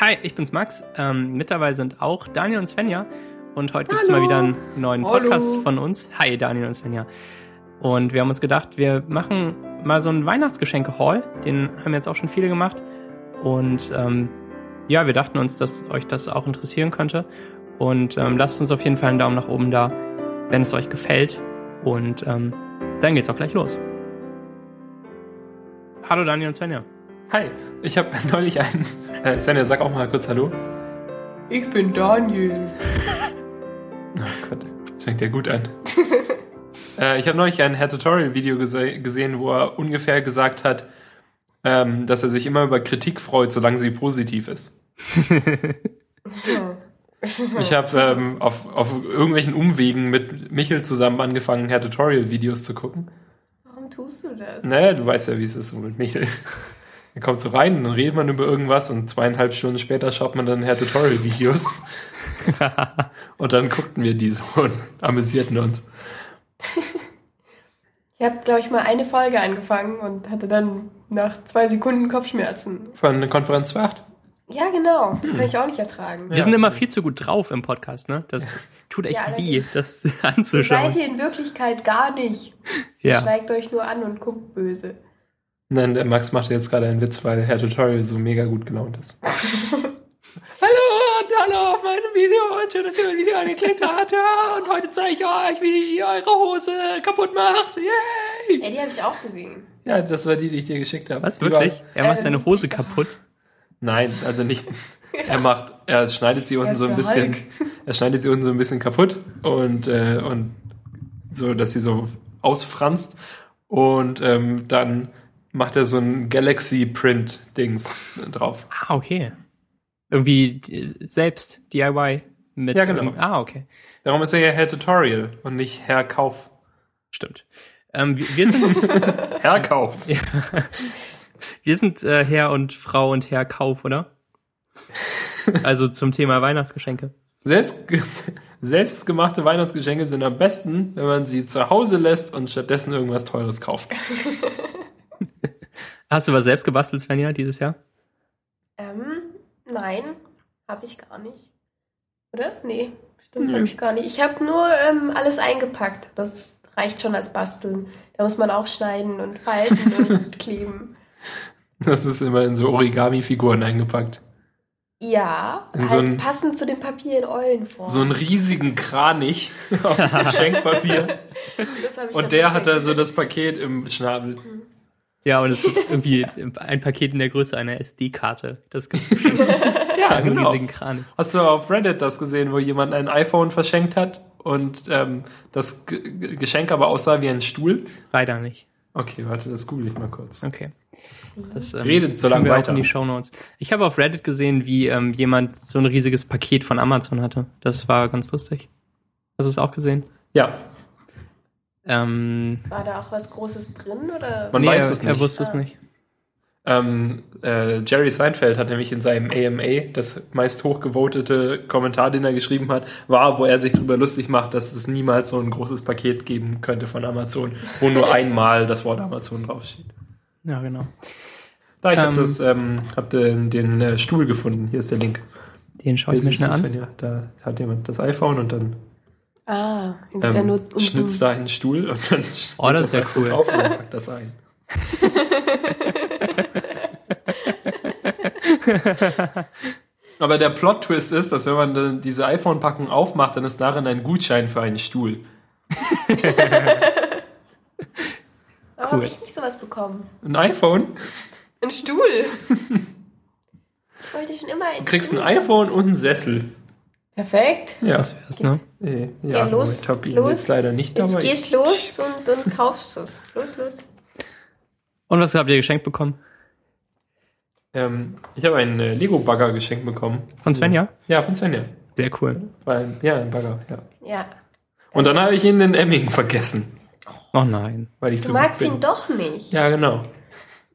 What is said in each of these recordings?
Hi, ich bin's Max. Ähm, mit dabei sind auch Daniel und Svenja. Und heute gibt's mal wieder einen neuen Podcast Hallo. von uns. Hi, Daniel und Svenja. Und wir haben uns gedacht, wir machen mal so einen Weihnachtsgeschenke-Haul. Den haben jetzt auch schon viele gemacht. Und ähm, ja, wir dachten uns, dass euch das auch interessieren könnte. Und ähm, lasst uns auf jeden Fall einen Daumen nach oben da, wenn es euch gefällt. Und ähm, dann geht's auch gleich los. Hallo Daniel und Svenja. Hi, ich habe neulich einen. Äh, Svenja, sag auch mal kurz Hallo. Ich bin Daniel. Oh Gott, das fängt ja gut an. äh, ich habe neulich ein Hair Tutorial Video gese gesehen, wo er ungefähr gesagt hat, ähm, dass er sich immer über Kritik freut, solange sie positiv ist. Ich habe ähm, auf, auf irgendwelchen Umwegen mit Michel zusammen angefangen, Hair Tutorial Videos zu gucken. Warum tust du das? Naja, du weißt ja, wie es ist so mit Michel. Er kommt so rein, und dann redet man über irgendwas und zweieinhalb Stunden später schaut man dann Hair Tutorial Videos. und dann guckten wir die so und amüsierten uns. Ich habe, glaube ich, mal eine Folge angefangen und hatte dann nach zwei Sekunden Kopfschmerzen. Von Konferenz 2.8. Ja, genau. Das kann ich auch nicht ertragen. Wir Ja. sind immer viel zu gut drauf im Podcast, ne? Das tut echt Ja, weh, das Ihr anzuschauen. seid ihr in Wirklichkeit gar nicht. Ihr Ja. schweigt euch nur an und guckt böse. Nein, der Max macht jetzt gerade einen Witz, weil Hair Tutorial so mega gut gelaunt ist. hallo und hallo auf meinem Video und schön, dass ihr mein Video angeklickt habt. Ja, und heute zeige ich euch, wie ihr eure Hose kaputt macht. Yay! Ja, die habe ich auch gesehen. Ja, das war die, die ich dir geschickt habe. Was, Die war- wirklich? Er macht Äh, seine Hose kaputt. Nein, also nicht. Er macht, er schneidet sie unten so ein bisschen, Hulk. er schneidet sie unten so ein bisschen kaputt und äh, und so, dass sie so ausfranst und ähm, dann macht er so ein Galaxy Print Dings drauf. Ah, okay. Irgendwie selbst DIY mit. Ja, genau. ah, okay. Darum ist er ja Herr Tutorial und nicht Herr Kauf. Stimmt. Ähm, wir, wir sind, Herr Kauf. wir sind äh, Herr und Frau und Herr Kauf, oder? Also zum Thema Weihnachtsgeschenke. Selbst, selbstgemachte Weihnachtsgeschenke sind am besten, wenn man sie zu Hause lässt und stattdessen irgendwas Teures kauft. Hast du was selbst gebastelt, Svenja, dieses Jahr? Ähm, nein, habe ich gar nicht. Oder? Nee, stimmt, Nö. habe ich gar nicht. Ich habe nur ähm, alles eingepackt. Das reicht schon als Basteln. Da muss man auch schneiden und falten und kleben. Das ist immer in so Origami-Figuren eingepackt. Ja, In halt so ein- passend zu dem Papier in Eulenform. So einen riesigen Kranich auf hab ich Und der hat da so das Paket im Schnabel. Ja, und es gibt irgendwie ein Paket in der Größe einer SD-Karte. Das gibt's bestimmt. Ja, genau. riesigen Kranich. Hast du auf Reddit das gesehen, wo jemand ein iPhone verschenkt hat und ähm, das G Geschenk aber aussah wie ein Stuhl? Leider nicht. Okay, warte, das google ich mal kurz. Okay. Das, ähm, Redet so lange weiter. in die Shownotes. Ich habe auf Reddit gesehen, wie ähm, jemand so ein riesiges Paket von Amazon hatte. Das war ganz lustig. Hast du es auch gesehen? Ja, Ähm, War da auch was Großes drin? Oder? Man nee, weiß er, es er nicht. wusste es Ah. nicht. ähm, äh, Jerry Seinfeld hat nämlich in seinem AMA, das meist hochgevotete Kommentar, den er geschrieben hat, war, wo er sich darüber lustig macht, dass es niemals so ein großes Paket geben könnte von Amazon, wo nur einmal das Wort Amazon draufsteht. Ja, genau. Da, ich Ähm. habe das, ähm, hab den, den äh, Stuhl gefunden. Hier ist der Link. Den schaue ich mir schnell an. Svenja? Da hat jemand das iPhone und dann Ah, das ist ja ähm, nur unten. schnitzt da einen Stuhl und dann Oh, das ist ja cool. drauf und packt das ein. Aber der Plot-Twist ist, dass wenn man dann diese iPhone-Packung aufmacht, dann ist darin ein Gutschein für einen Stuhl. Warum habe cool. ich nicht sowas bekommen? Ein iPhone? Ein Stuhl. ich wollte schon immer einen Du kriegst Stuhl. ein iPhone und einen Sessel. Perfekt. Ja. Das wär's, ne? Äh, Ja, ja, los, ich hab ihn los. jetzt leider nicht Jetzt dabei. gehst los und, und kaufst es. Los, los. Und was habt ihr geschenkt bekommen? Ähm, ich habe einen äh, Lego-Bagger geschenkt bekommen. Von Svenja? Ja, von Svenja. Sehr cool. Weil, ja, ein Bagger, ja. Ja. Und dann habe ich ihn in Emming vergessen, Oh nein. weil ich Du so magst ihn doch nicht. Ja, genau.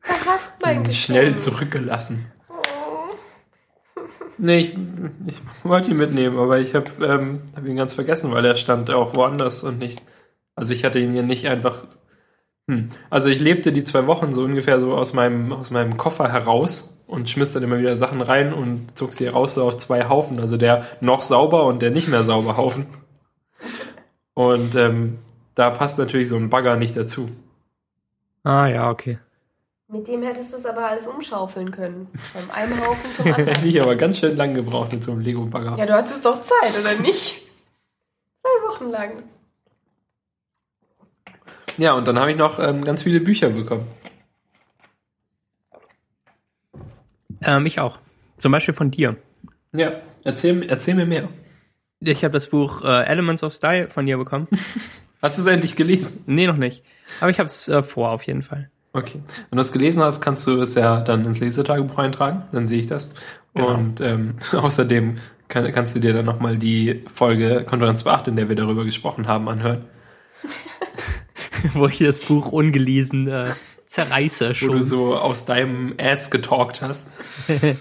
Du hast mein Geschenk. schnell zurückgelassen. Nee, ich, ich wollte ihn mitnehmen, aber ich habe ähm, hab ihn ganz vergessen, weil er stand auch woanders und nicht. Also ich hatte ihn hier nicht einfach. Hm. Also ich lebte die zwei Wochen so ungefähr so aus meinem, aus meinem Koffer heraus und schmiss dann immer wieder Sachen rein und zog sie raus so auf zwei Haufen. Also der noch sauber und der nicht mehr sauber Haufen. Und ähm, da passt natürlich so ein Bagger nicht dazu. Ah, ja, okay. Mit dem hättest du es aber alles umschaufeln können. Von einem Haufen zum Hätte anderen. ich aber ganz schön lang gebraucht mit so einem Lego-Bagger. Ja, du hattest doch Zeit, oder nicht? Zwei Wochen lang. Ja, und dann habe ich noch ähm, ganz viele Bücher bekommen. Ähm, ich auch. Zum Beispiel von dir. Ja, erzähl, erzähl mir mehr. Ich habe das Buch äh, Elements of Style von dir bekommen. Hast du es endlich gelesen? nee, noch nicht. Aber ich habe es äh, vor, auf jeden Fall. Okay. Wenn du es gelesen hast, kannst du es ja dann ins Lesetagebuch eintragen. Dann sehe ich das. Genau. Und ähm, außerdem kann, kannst du dir dann nochmal die Folge Konferenz 8, in der wir darüber gesprochen haben, anhören. Wo ich das Buch ungelesen äh, zerreiße Wo schon. du so aus deinem Ass getalkt hast.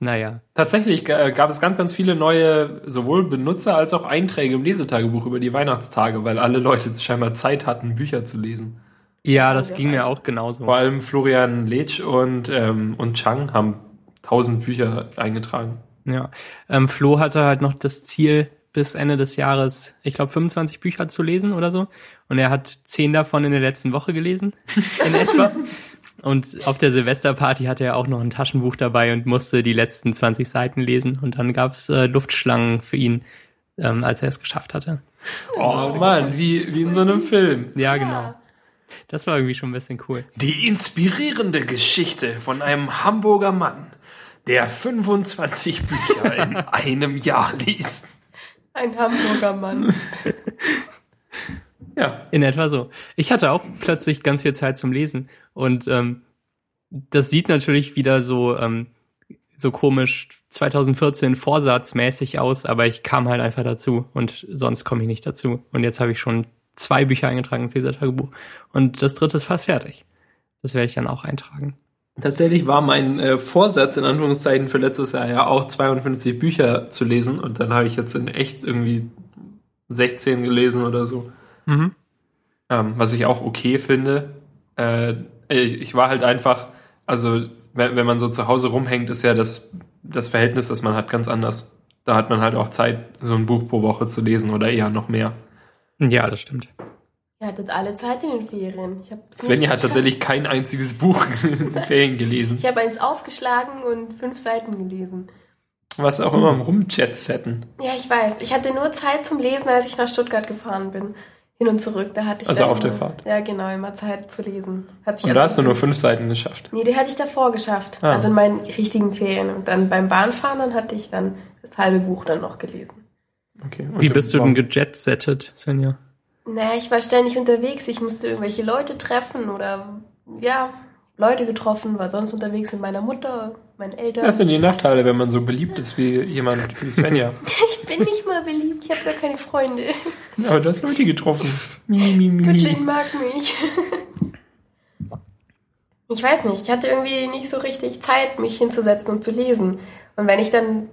naja. Tatsächlich äh, gab es ganz, ganz viele neue, sowohl Benutzer als auch Einträge im Lesetagebuch über die Weihnachtstage, weil alle Leute scheinbar Zeit hatten, Bücher zu lesen. Ja, das ging mir auch genauso. Vor allem Florian Letsch und, ähm, und Chang haben tausend Bücher eingetragen. Ja. Ähm, Flo hatte halt noch das Ziel, bis Ende des Jahres, ich glaube, 25 Bücher zu lesen oder so. Und er hat zehn davon in der letzten Woche gelesen, in etwa. Und auf der Silvesterparty hatte er auch noch ein Taschenbuch dabei und musste die letzten 20 Seiten lesen. Und dann gab's äh, Luftschlangen für ihn, ähm, als er es geschafft hatte. Oh Mann, wie, wie in so einem Film. Ja, genau. Das war irgendwie schon ein bisschen cool. Die inspirierende Geschichte von einem Hamburger Mann, der 25 Bücher in einem Jahr liest. Ein Hamburger Mann. Ja, In etwa so. Ich hatte auch plötzlich ganz viel Zeit zum Lesen und ähm, das sieht natürlich wieder so ähm, so komisch 2014 vorsatzmäßig aus, aber ich kam halt einfach dazu und sonst komme ich nicht dazu. Und jetzt habe ich schon zwei Bücher eingetragen ins Lesertagebuch und das dritte ist fast fertig. Das werde ich dann auch eintragen. tatsächlich war mein äh, Vorsatz in Anführungszeichen für letztes Jahr ja auch 52 Bücher zu lesen und dann habe ich jetzt in echt irgendwie 16 gelesen oder so. Mhm. Ähm, was ich auch okay finde. Äh, ich, ich war halt einfach, also wenn, wenn man so zu Hause rumhängt, ist ja das, das Verhältnis, das man hat, ganz anders. Da hat man halt auch Zeit, so ein Buch pro Woche zu lesen oder eher noch mehr. Ja, das stimmt. Ihr hattet alle Zeit in den Ferien. Svenja nicht hat tatsächlich kein einziges Buch in den Ferien gelesen. Ich habe eins aufgeschlagen und fünf Seiten gelesen. Was auch immer im Rumchat-Setten. Ja, ich weiß. Ich hatte nur Zeit zum Lesen, als ich nach Stuttgart gefahren bin. Hin und zurück. Da hatte ich Also auf der immer, Fahrt. Ja, genau, immer Zeit zu lesen. Hat sich Und da also- hast du nur fünf Seiten geschafft. Nee, die hatte ich davor geschafft. Ah. Also in meinen richtigen Ferien. Und dann beim Bahnfahren, dann hatte ich dann das halbe Buch dann noch gelesen. Okay. Wie bist du denn gejetsettet, Svenja? Naja, ich war ständig unterwegs. Ich musste irgendwelche Leute treffen oder, ja, Leute getroffen, war sonst unterwegs mit meiner Mutter, meinen Eltern. Das sind die Nachteile, wenn man so beliebt ist wie jemand wie Svenja. ich bin nicht mal beliebt. Ich habe gar keine Freunde. Aber du hast Leute getroffen. Mi. mag mich. Ich weiß nicht, ich hatte irgendwie nicht so richtig Zeit, mich hinzusetzen und zu lesen. Und wenn ich dann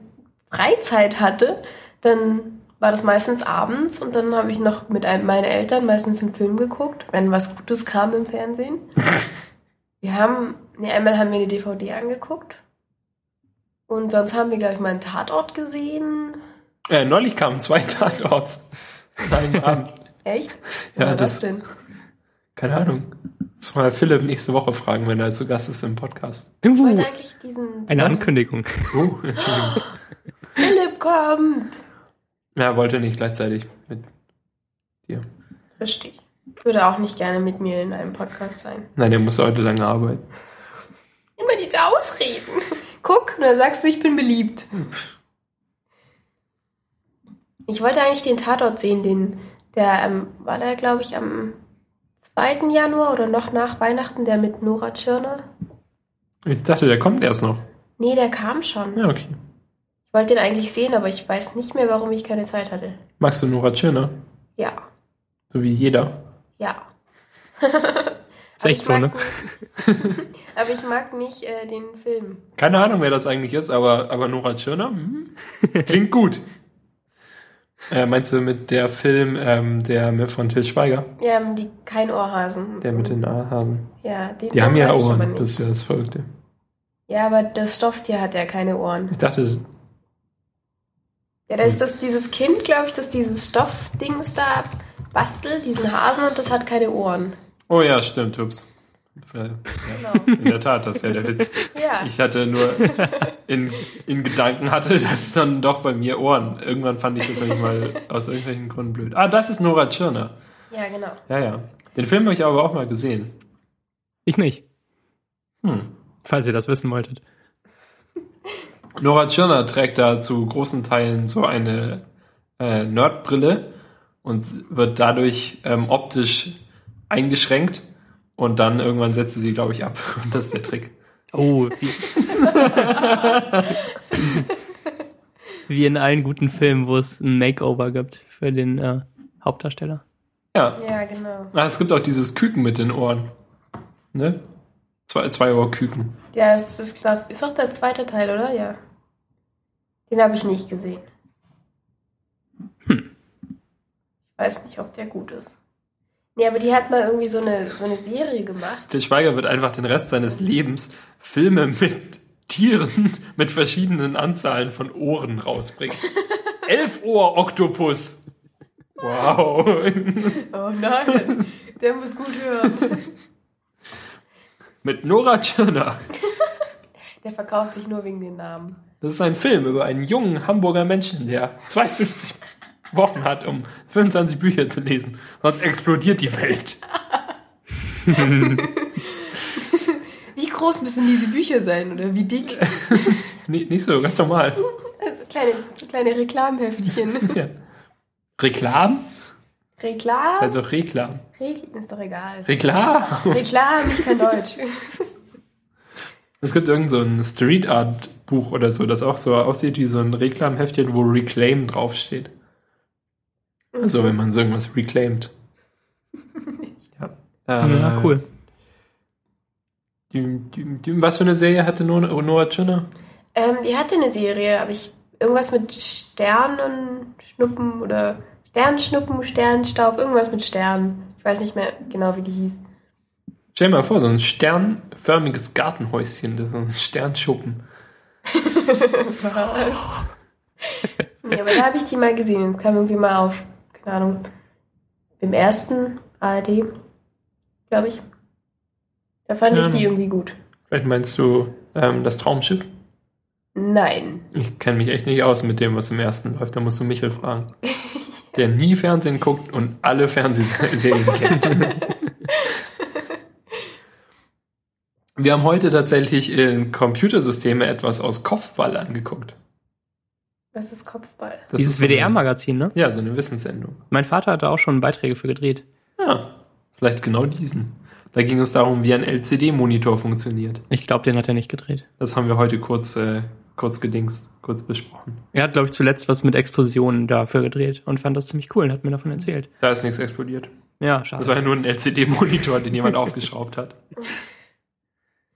Freizeit hatte, dann war das meistens abends und dann habe ich noch mit einem, meinen Eltern meistens einen Film geguckt, wenn was Gutes kam im Fernsehen. Wir haben, nee, einmal haben wir eine DVD angeguckt. Und sonst haben wir, glaube ich, mal einen Tatort gesehen. Äh, neulich kamen zwei Tatorts. an einem Abend. Echt? Ja, Oder das- was denn? Keine Ahnung. Muss mal Philipp nächste Woche fragen, wenn er zu Gast ist im Podcast. Ich wollte eigentlich diesen Eine Was? Ankündigung. Oh, Entschuldigung. Philipp kommt. Er wollte nicht gleichzeitig mit dir. Verstehe ich. Würde auch nicht gerne mit mir in einem Podcast sein. Nein, er muss heute lange arbeiten. Immer diese Ausreden. Guck, dann sagst du, ich bin beliebt. Ich wollte eigentlich den Tatort sehen, den, der, ähm, war der, glaube ich, am 2. Januar oder noch nach Weihnachten, der mit Nora Tschirner? Ich dachte, der kommt erst noch. Nee, der kam schon. Ja, okay. Ich wollte den eigentlich sehen, aber ich weiß nicht mehr, warum ich keine Zeit hatte. Magst du Nora Tschirner? Ja, So wie jeder. ja. Ist echt so, Aber ne? ich mag nicht- aber ich mag nicht äh, den Film. Keine Ahnung, wer das eigentlich ist, aber, aber Nora Tschirner? Hm? Klingt gut. Äh, meinst du mit der Film, ähm, der mit von Til Schweiger? Ja, die kein Ohrhasen. Der mit den Haaren. Ja, den Die haben ja Ohren, das ist ja das Verrückte. Ja, aber das Stofftier hat ja keine Ohren. Ich dachte, Ja, da ist das dieses Kind, glaube ich, das dieses Stoffdings da bastelt, diesen Hasen und das hat keine Ohren. oh ja, stimmt, ups. Ja. Genau. In der Tat, das ist ja der Witz. Ja. Ich hatte nur in, in Gedanken hatte das dann doch bei mir Ohren. Irgendwann fand ich das mal aus irgendwelchen Gründen blöd. Ah, das ist Nora Tschirner. Ja, genau. Ja, ja. Den Film habe ich aber auch mal gesehen. Ich nicht, Hm. falls ihr das wissen wolltet. Nora Tschirner trägt da zu großen Teilen so eine äh, Nerdbrille und wird dadurch ähm, optisch eingeschränkt und dann irgendwann setzt sie sie, glaube ich, ab. Und das ist der Trick. Oh, wie, wie in allen guten Filmen, wo es ein Makeover gibt für den äh, Hauptdarsteller. Ja. Ja, genau. Ah, es gibt auch dieses Küken mit den Ohren. Ne? Zwei, zwei Ohrküken. Ja, es ist klar. Ist auch der zweite Teil, oder? Ja. Den habe ich nicht gesehen. Hm. Ich weiß nicht, ob der gut ist. Nee, aber die hat mal irgendwie so eine, so eine Serie gemacht. Til Schweiger wird einfach den Rest seines Lebens Filme mit Tieren mit verschiedenen Anzahlen von Ohren rausbringen. Elf Ohr Oktopus. Wow. Oh nein, der muss gut hören. mit Nora Tschirner. Der verkauft sich nur wegen den Namen. Das ist ein Film über einen jungen Hamburger Menschen, der 52 Wochen hat, um 25 Bücher zu lesen. Sonst explodiert die Welt. Wie groß müssen diese Bücher sein oder wie dick? Nee, nicht so, ganz normal. Also kleine, so kleine Reklamheftchen. Ja. Reklam? Reklam? Also Reklam. Reklam ist doch egal. Reklam. Reklam, ich kann Deutsch. Es gibt irgend so ein Street Art Buch oder so, das auch so aussieht wie so ein Reklamheftchen, wo Reclaim draufsteht. Also wenn man so irgendwas reclaimt. Ja. Äh, Ja, cool. Was für eine Serie hatte Noah, Noah Tschirner? Ähm, die hatte eine Serie, aber ich irgendwas mit Sternenschnuppen oder Sternschnuppen, Sternstaub, irgendwas mit Sternen. Ich weiß nicht mehr genau, wie die hieß. Stell dir mal vor, so ein sternförmiges Gartenhäuschen, so ein Sternschuppen. Nee, aber da habe ich die mal gesehen. Das kam irgendwie mal auf, keine Ahnung, im ersten ARD, glaube ich. Da fand Ja. ich die irgendwie gut. Vielleicht meinst du ähm, das Traumschiff? Nein. Ich kenne mich echt nicht aus mit dem, was im ersten läuft. Da musst du Michel fragen. Der nie Fernsehen guckt und alle Fernsehserien kennt. Wir haben heute tatsächlich in Computersysteme etwas aus Kopfball angeguckt. Was ist Kopfball? Das Dieses WDR-Magazin, ne? Ja, so eine Wissenssendung. Mein Vater hat da auch schon Beiträge für gedreht. Ja, vielleicht genau diesen. Da ging es darum, wie ein LCD-Monitor funktioniert. Ich glaube, den hat er nicht gedreht. Das haben wir heute kurz, äh, kurz gedingst, kurz besprochen. Er hat, glaube ich, zuletzt was mit Explosionen dafür gedreht und fand das ziemlich cool und hat mir davon erzählt. Da ist nichts explodiert. Ja, schade. Das war ja nur ein LCD-Monitor, den jemand aufgeschraubt hat.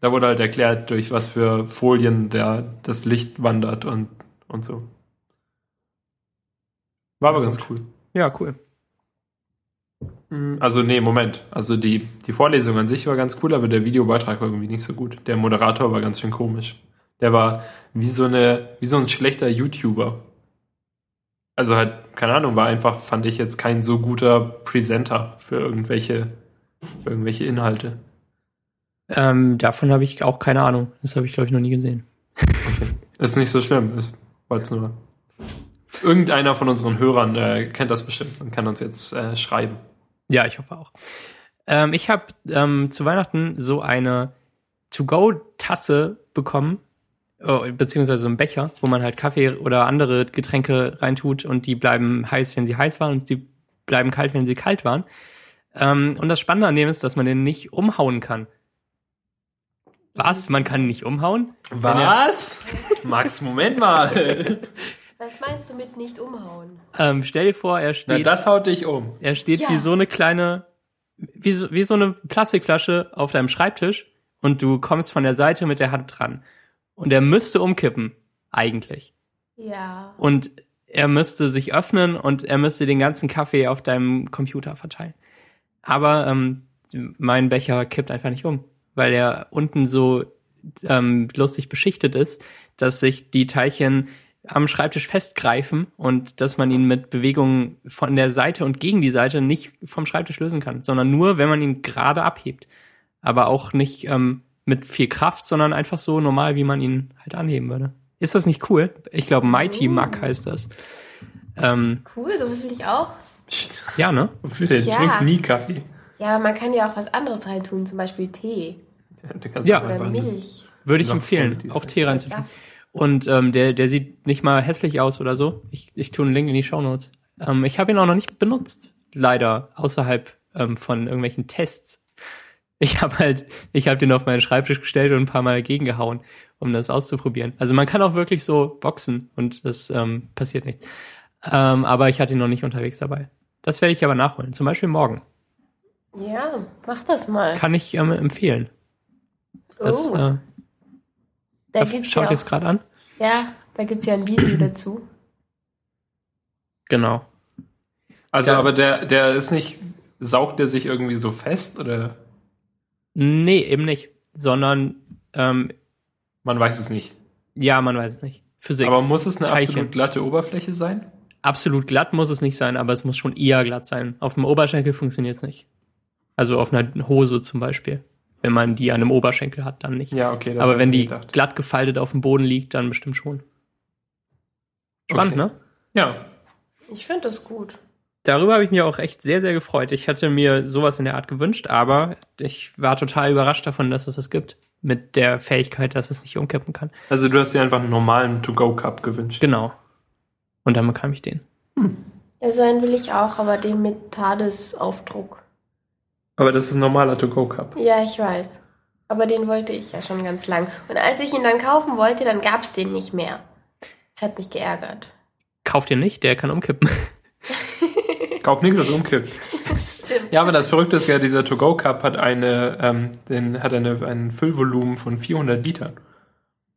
Da wurde halt erklärt, durch was für Folien der, das Licht wandert und, und so. War aber ganz cool. ja, cool. Also, nee, Moment. Also, die, die Vorlesung an sich war ganz cool, aber der Videobeitrag war irgendwie nicht so gut. Der Moderator war ganz schön komisch. Der war wie so eine, wie so ein schlechter YouTuber. Also halt, keine Ahnung, war einfach, fand ich jetzt kein so guter Presenter für irgendwelche, für irgendwelche Inhalte. Ähm, davon habe ich auch keine Ahnung. Das habe ich, glaube ich, noch nie gesehen. Ist nicht so schlimm. Ich wollte nur. Irgendeiner von unseren Hörern äh, kennt das bestimmt und kann uns jetzt äh, schreiben. Ja, ich hoffe auch. Ähm, ich habe ähm, zu Weihnachten so eine To-Go-Tasse bekommen, beziehungsweise so einen Becher, wo man halt Kaffee oder andere Getränke reintut und die bleiben heiß, wenn sie heiß waren und die bleiben kalt, wenn sie kalt waren. Ähm, und das Spannende an dem ist, dass man den nicht umhauen kann. Was? Man kann ihn nicht umhauen? Was? Max, Moment mal. Was meinst du mit nicht umhauen? Ähm, stell dir vor, er Na, steht, das haut dich um. er steht Ja. wie so eine kleine, wie so, wie so eine Plastikflasche auf deinem Schreibtisch und du kommst von der Seite mit der Hand dran. Und er müsste umkippen, eigentlich. Ja. Und er müsste sich öffnen und er müsste den ganzen Kaffee auf deinem Computer verteilen. Aber ähm, mein Becher kippt einfach nicht um, weil er unten so ähm, lustig beschichtet ist, dass sich die Teilchen am Schreibtisch festgreifen und dass man ihn mit Bewegungen von der Seite und gegen die Seite nicht vom Schreibtisch lösen kann, sondern nur, wenn man ihn gerade abhebt. Aber auch nicht ähm, mit viel Kraft, sondern einfach so normal, wie man ihn halt anheben würde. Ist das nicht cool? Ich glaube, Mighty Mac heißt das. Ähm, Cool, sowas will ich auch. ja, ne? Wofür denn? Du Ja. trinkst nie Kaffee. Ja, aber man kann ja auch was anderes reintun, zum Beispiel Tee Du Ja. oder Milch. Würde ich empfehlen, auch Tee reinzutun. Saft. Und ähm, der, der sieht nicht mal hässlich aus oder so. Ich, ich tue einen Link in die Shownotes. Ähm, ich habe ihn auch noch nicht benutzt, leider, außerhalb ähm, von irgendwelchen Tests. Ich habe halt, ich habe den auf meinen Schreibtisch gestellt und ein paar Mal gegengehauen, um das auszuprobieren. Also man kann auch wirklich so boxen und das ähm, passiert nicht. Ähm, aber ich hatte ihn noch nicht unterwegs dabei. Das werde ich aber nachholen, zum Beispiel morgen. Ja, mach das mal. Kann ich ähm, empfehlen. Das oh, äh, da gibt's schaut ja, jetzt gerade an. ja, da gibt's ja ein Video dazu. Genau. Also, Ja. aber der, der ist nicht, saugt der sich irgendwie so fest oder Nee, eben nicht. Sondern, ähm, man weiß es nicht. ja, man weiß es nicht. Physik. Aber muss es eine Teilchen. absolut glatte Oberfläche sein? Absolut glatt muss es nicht sein, aber es muss schon eher glatt sein. Auf dem Oberschenkel funktioniert es nicht. Also auf einer Hose zum Beispiel. Wenn man die an einem Oberschenkel hat, dann nicht. Ja, okay. das aber wenn die gedacht. glatt gefaltet auf dem Boden liegt, dann bestimmt schon. Spannend, Okay. ne? Ja, Ich finde das gut. Darüber habe ich mich auch echt sehr, sehr gefreut. Ich hatte mir sowas in der Art gewünscht, aber ich war total überrascht davon, dass es das gibt. Mit der Fähigkeit, dass es nicht umkippen kann. also du hast dir einfach einen normalen To-Go-Cup gewünscht. Genau. Und dann bekam ich den. Ja, so einen will ich auch, aber den mit TARDIS-Aufdruck. Aber das ist ein normaler To-Go-Cup. Ja, ich weiß. Aber den wollte ich ja schon ganz lang. Und als ich ihn dann kaufen wollte, dann gab's den nicht mehr. Das hat mich geärgert. Kauft ihr nicht, der kann umkippen. Kauf nichts, das umkippt. Stimmt. Ja, aber das Verrückte ist ja, dieser To-Go-Cup hat eine, ähm, den, hat eine, ein Füllvolumen von 400 Litern.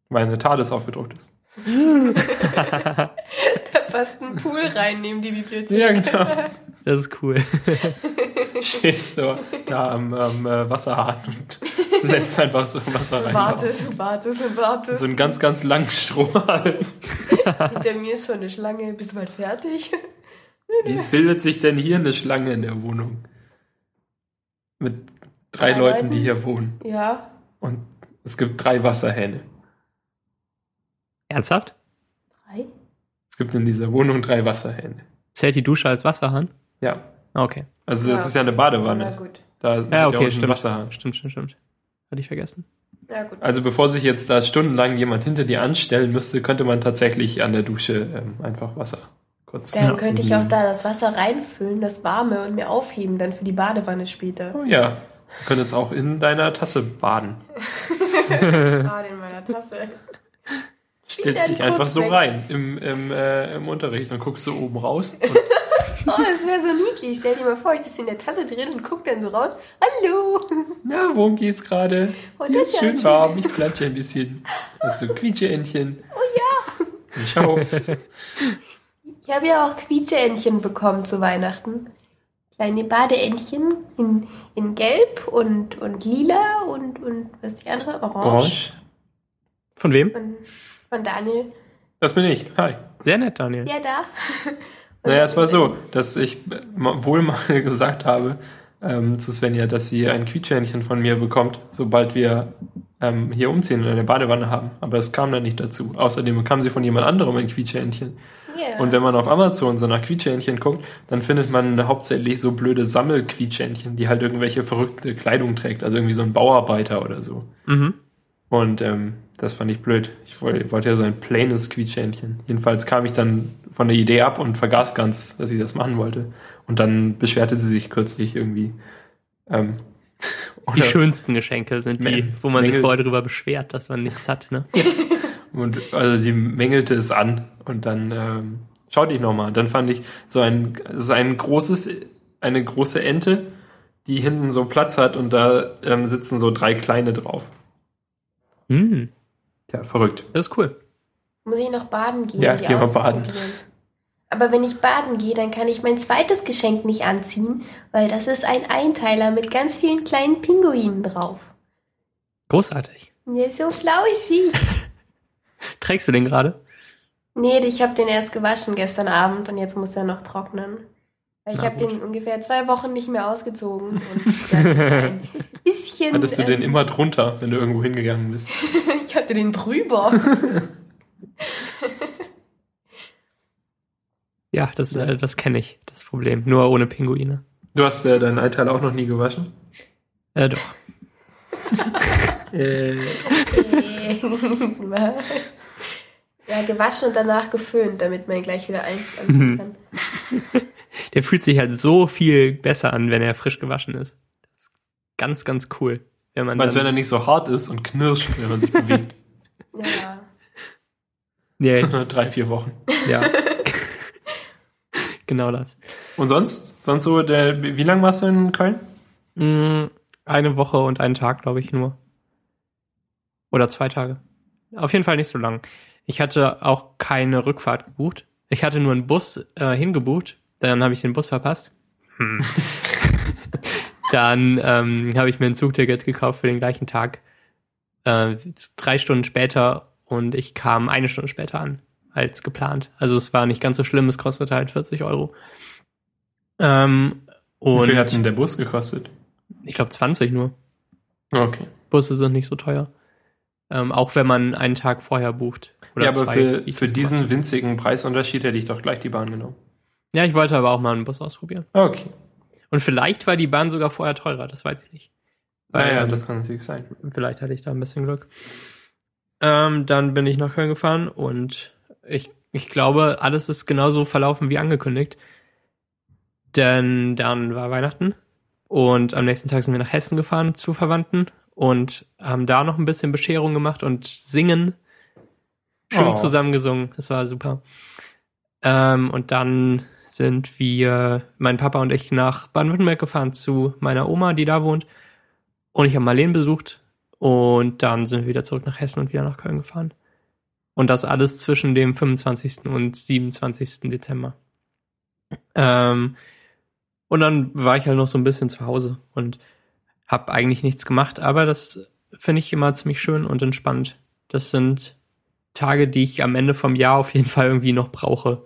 Weil eine TARDIS aufgedruckt ist. Da passt ein Pool rein neben die Bibliothek. Ja, genau. Das ist cool. Stehst du da am, am äh, Wasserhahn und lässt einfach so Wasser rein. Wartest und wartest und wartest. So einen ganz, ganz langen Strohhalm. Hinter mir ist schon eine Schlange. Bist du bald fertig? Wie bildet sich denn hier eine Schlange in der Wohnung? Mit drei, Drei Leuten, Leuten? die hier wohnen. Ja. Und es gibt drei Wasserhähne. Ernsthaft? Drei? Es gibt in dieser Wohnung drei Wasserhähne. Zählt die Dusche als Wasserhahn? Ja. Ah, Okay. Also es Ja. ist ja eine Na Badewanne. gut. Da steht Ja, auch okay, ein stimmt. Wasserhahn. Stimmt, stimmt, stimmt. Hatte ich vergessen. Ja gut. Also bevor sich jetzt da stundenlang jemand hinter dir anstellen müsste, könnte man tatsächlich an der Dusche ähm, einfach Wasser kurz. Dann könnte ich auch da das Wasser reinfüllen, das warme, und mir aufheben, dann für die Badewanne später. Oh ja. Du könntest auch in deiner Tasse baden. Gerade in meiner Tasse. Stellst dich einfach so weg. rein im, im, äh, im Unterricht und guckst so oben raus. Oh, das wäre so niedlich. Stell dir mal vor, ich sitze in der Tasse drin und gucke dann so raus. Hallo! Na, worum geht's gerade? Oh, Hier das ist schön schön. warm, ich platsche ein bisschen. Hast du Quietscheentchen? Oh ja! Und schau. Ich habe ja auch Quietscheentchen bekommen zu Weihnachten. Kleine Badeentchen in, in Gelb und, und Lila und, und was ist die andere? Orange. Orange. Von wem? Von, von Daniel. Das bin ich. Hi. Sehr nett, Daniel. Ja, da. Naja, das es war so, dass ich wohl mal gesagt habe ähm, zu Svenja, dass sie ein Quietschhähnchen von mir bekommt, sobald wir ähm, hier umziehen und eine Badewanne haben. Aber es kam dann nicht dazu. Außerdem bekam sie von jemand anderem ein Quietschhähnchen. Ja. Und wenn man auf Amazon so nach Quietschhähnchen guckt, dann findet man hauptsächlich so blöde Sammelquietschhähnchen, die halt irgendwelche verrückte Kleidung trägt. Also irgendwie so ein Bauarbeiter oder so. Mhm. Und ähm, das fand ich blöd. Ich wollte, wollte ja so ein plaines Quietschhähnchen. Jedenfalls kam ich dann von der Idee ab und vergaß ganz, dass ich das machen wollte. Und dann beschwerte sie sich kürzlich irgendwie. Ähm, Die schönsten Geschenke sind die, wo man sich Mängel- vorher darüber beschwert, dass man nichts hat. Ne? Und also sie mängelte es an und dann ähm, schaute ich nochmal. Dann fand ich so ein, ist ein großes, eine große Ente, die hinten so Platz hat und da ähm, sitzen so drei kleine drauf. Hm, Ja, verrückt. das ist cool. Muss ich noch baden gehen? Ja, um die geh mal baden. Aber wenn ich baden gehe, dann kann ich mein zweites Geschenk nicht anziehen, weil das ist ein Einteiler mit ganz vielen kleinen Pinguinen drauf. Großartig. Der ist so flauschig. Trägst du den gerade? Nee, ich habe den erst gewaschen gestern Abend und jetzt muss er noch trocknen. Weil ich habe den ungefähr zwei Wochen nicht mehr ausgezogen und ein bisschen. Hattest du den ähm, immer drunter, wenn du irgendwo hingegangen bist? ich hatte den drüber. Ja, das, äh, das kenne ich, das Problem. Nur ohne Pinguine. Du hast äh, deinen Eiteil auch noch nie gewaschen? Äh, doch. Äh, Was? ja, gewaschen und danach geföhnt, damit man ihn gleich wieder einfangen kann. Der fühlt sich halt so viel besser an, wenn er frisch gewaschen ist. Das ist ganz, ganz cool. Wenn man als wenn er nicht so hart ist und knirscht, wenn man sich bewegt. Ja. nee, So nach drei, vier Wochen. ja. genau das. Und sonst? Sonst so, der, wie lange warst du in Köln? Mm, Eine Woche und einen Tag, glaube ich, nur. Oder zwei Tage. Auf jeden Fall nicht so lang. Ich hatte auch keine Rückfahrt gebucht. Ich hatte nur einen Bus äh, hingebucht. Dann habe ich den Bus verpasst. Hm. Dann ähm, habe ich mir ein Zugticket gekauft für den gleichen Tag. Äh, drei Stunden später und ich kam eine Stunde später an als geplant. Also es war nicht ganz so schlimm. Es kostete halt 40 Euro. Ähm, Wie viel hat und denn der Bus gekostet? ich glaube 20 nur. Okay. Busse sind nicht so teuer. Ähm, auch wenn man einen Tag vorher bucht. Oder ja, aber zwei, für, für diesen gemacht winzigen Preisunterschied hätte ich doch gleich die Bahn genommen. Ja, ich wollte aber auch mal einen Bus ausprobieren. Okay. Und vielleicht war die Bahn sogar vorher teurer, das weiß ich nicht. Naja, ähm, das kann natürlich sein. Vielleicht hatte ich da ein bisschen Glück. Ähm, dann bin ich nach Köln gefahren und ich, ich glaube, alles ist genauso verlaufen wie angekündigt. Denn dann war Weihnachten und am nächsten Tag sind wir nach Hessen gefahren zu Verwandten und haben da noch ein bisschen Bescherung gemacht und singen. Schön Oh. zusammengesungen. Es war super. Ähm, und dann sind wir, mein Papa und ich, nach Baden-Württemberg gefahren zu meiner Oma, die da wohnt. Und ich habe Marleen besucht. Und dann sind wir wieder zurück nach Hessen und wieder nach Köln gefahren. Und das alles zwischen dem 25. und 27. Dezember. Ähm, und dann war ich halt noch so ein bisschen zu Hause und habe eigentlich nichts gemacht. Aber das finde ich immer ziemlich schön und entspannt. Das sind Tage, die ich am Ende vom Jahr auf jeden Fall irgendwie noch brauche,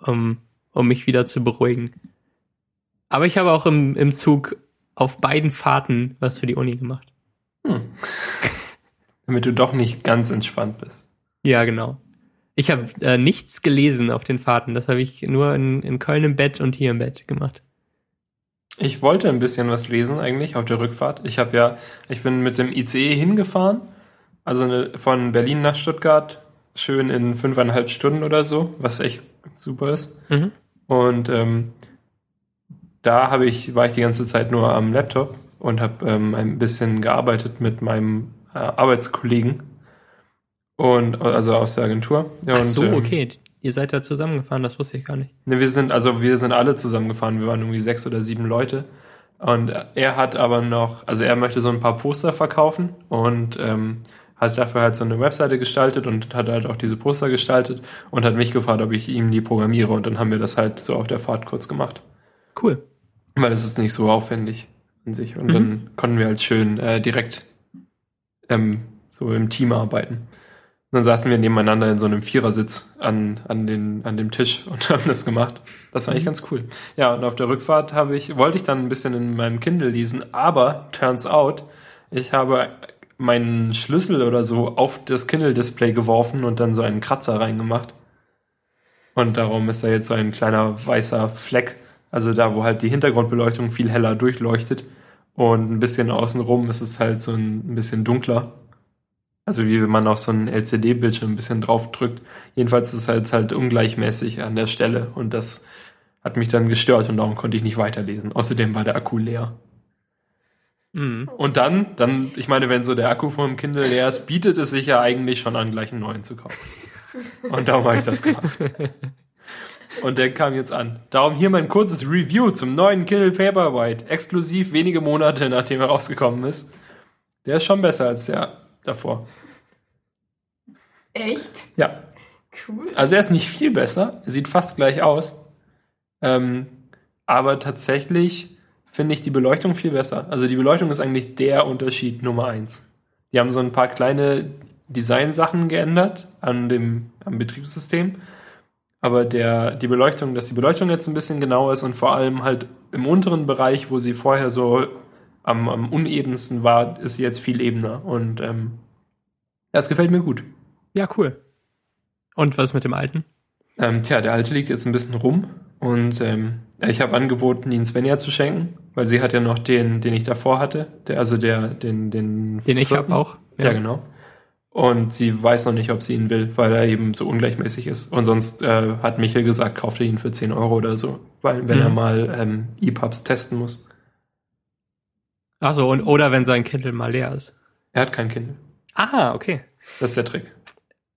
um, um mich wieder zu beruhigen. Aber ich habe auch im, im Zug auf beiden Fahrten was für die Uni gemacht. Hm. Damit du doch nicht ganz entspannt bist. Ja, genau. Ich habe äh, nichts gelesen auf den Fahrten. Das habe ich nur in, in Köln im Bett und hier im Bett gemacht. Ich wollte ein bisschen was lesen eigentlich auf der Rückfahrt. Ich habe ja, ich bin mit dem ICE hingefahren, also eine, von Berlin nach Stuttgart, schön in fünfeinhalb Stunden oder so, was echt super ist. Mhm. Und ähm, da habe ich, war ich die ganze Zeit nur am Laptop und habe ähm, ein bisschen gearbeitet mit meinem äh, Arbeitskollegen und also aus der Agentur. Ja, Ach und, so, ähm, okay. Ihr seid da zusammengefahren, das wusste ich gar nicht. Ne, wir sind, also wir sind alle zusammengefahren, wir waren irgendwie sechs oder sieben Leute. Und er hat aber noch, also er möchte so ein paar Poster verkaufen und ähm, hat dafür halt so eine Webseite gestaltet und hat halt auch diese Poster gestaltet und hat mich gefragt, ob ich ihm die programmiere und dann haben wir das halt so auf der Fahrt kurz gemacht. Cool. Weil es ist nicht so aufwendig an sich. Und Mhm. dann konnten wir halt schön äh, direkt ähm, so im Team arbeiten. Und dann saßen wir nebeneinander in so einem Vierersitz an, an, den, an dem Tisch und haben das gemacht. Das war eigentlich Mhm. ganz cool. Ja, und auf der Rückfahrt habe ich, wollte ich dann ein bisschen in meinem Kindle lesen, aber turns out, ich habe meinen Schlüssel oder so auf das Kindle-Display geworfen und dann so einen Kratzer reingemacht. Und darum ist da jetzt so ein kleiner weißer Fleck. Also da, wo halt die Hintergrundbeleuchtung viel heller durchleuchtet. Und ein bisschen außenrum ist es halt so ein bisschen dunkler. Also wie wenn man auf so einen LCD-Bildschirm ein bisschen drauf drückt. Jedenfalls ist es halt, halt ungleichmäßig an der Stelle. Und das hat mich dann gestört und darum konnte ich nicht weiterlesen. Außerdem war der Akku leer. Mhm. Und dann, dann, ich meine, wenn so der Akku vom Kindle leer ist, bietet es sich ja eigentlich schon an, gleich einen neuen zu kaufen. Und darum habe ich das gemacht. Und der kam jetzt an. Darum hier mein kurzes Review zum neuen Kindle Paperwhite. Exklusiv wenige Monate, nachdem er rausgekommen ist. Der ist schon besser als der davor. Echt? Ja. Cool. Also er ist nicht viel besser. Er sieht fast gleich aus. Ähm, aber tatsächlich finde ich die Beleuchtung viel besser. Also die Beleuchtung ist eigentlich der Unterschied Nummer eins. Die haben so ein paar kleine Designsachen geändert an dem, am Betriebssystem. Aber der, die Beleuchtung, dass die Beleuchtung jetzt ein bisschen genauer ist und vor allem halt im unteren Bereich, wo sie vorher so am, am unebensten war, ist jetzt viel ebener. Und ähm, das gefällt mir gut. Ja, cool. Und was mit dem alten? Ähm, tja, der alte liegt jetzt ein bisschen rum und ähm, ich habe angeboten, ihn Svenja zu schenken, weil sie hat ja noch den, den ich davor hatte, der, also der, den, den, Den ich habe auch. Ja. genau. Und sie weiß noch nicht, ob sie ihn will, weil er eben so ungleichmäßig ist. Und sonst äh, hat Michael gesagt, kauft er ihn für 10 Euro oder so, weil wenn Mhm. er mal ähm, EPUBs testen muss. Achso, und oder wenn sein Kindle mal leer ist. Er hat kein Kind. Ah, okay. Das ist der Trick.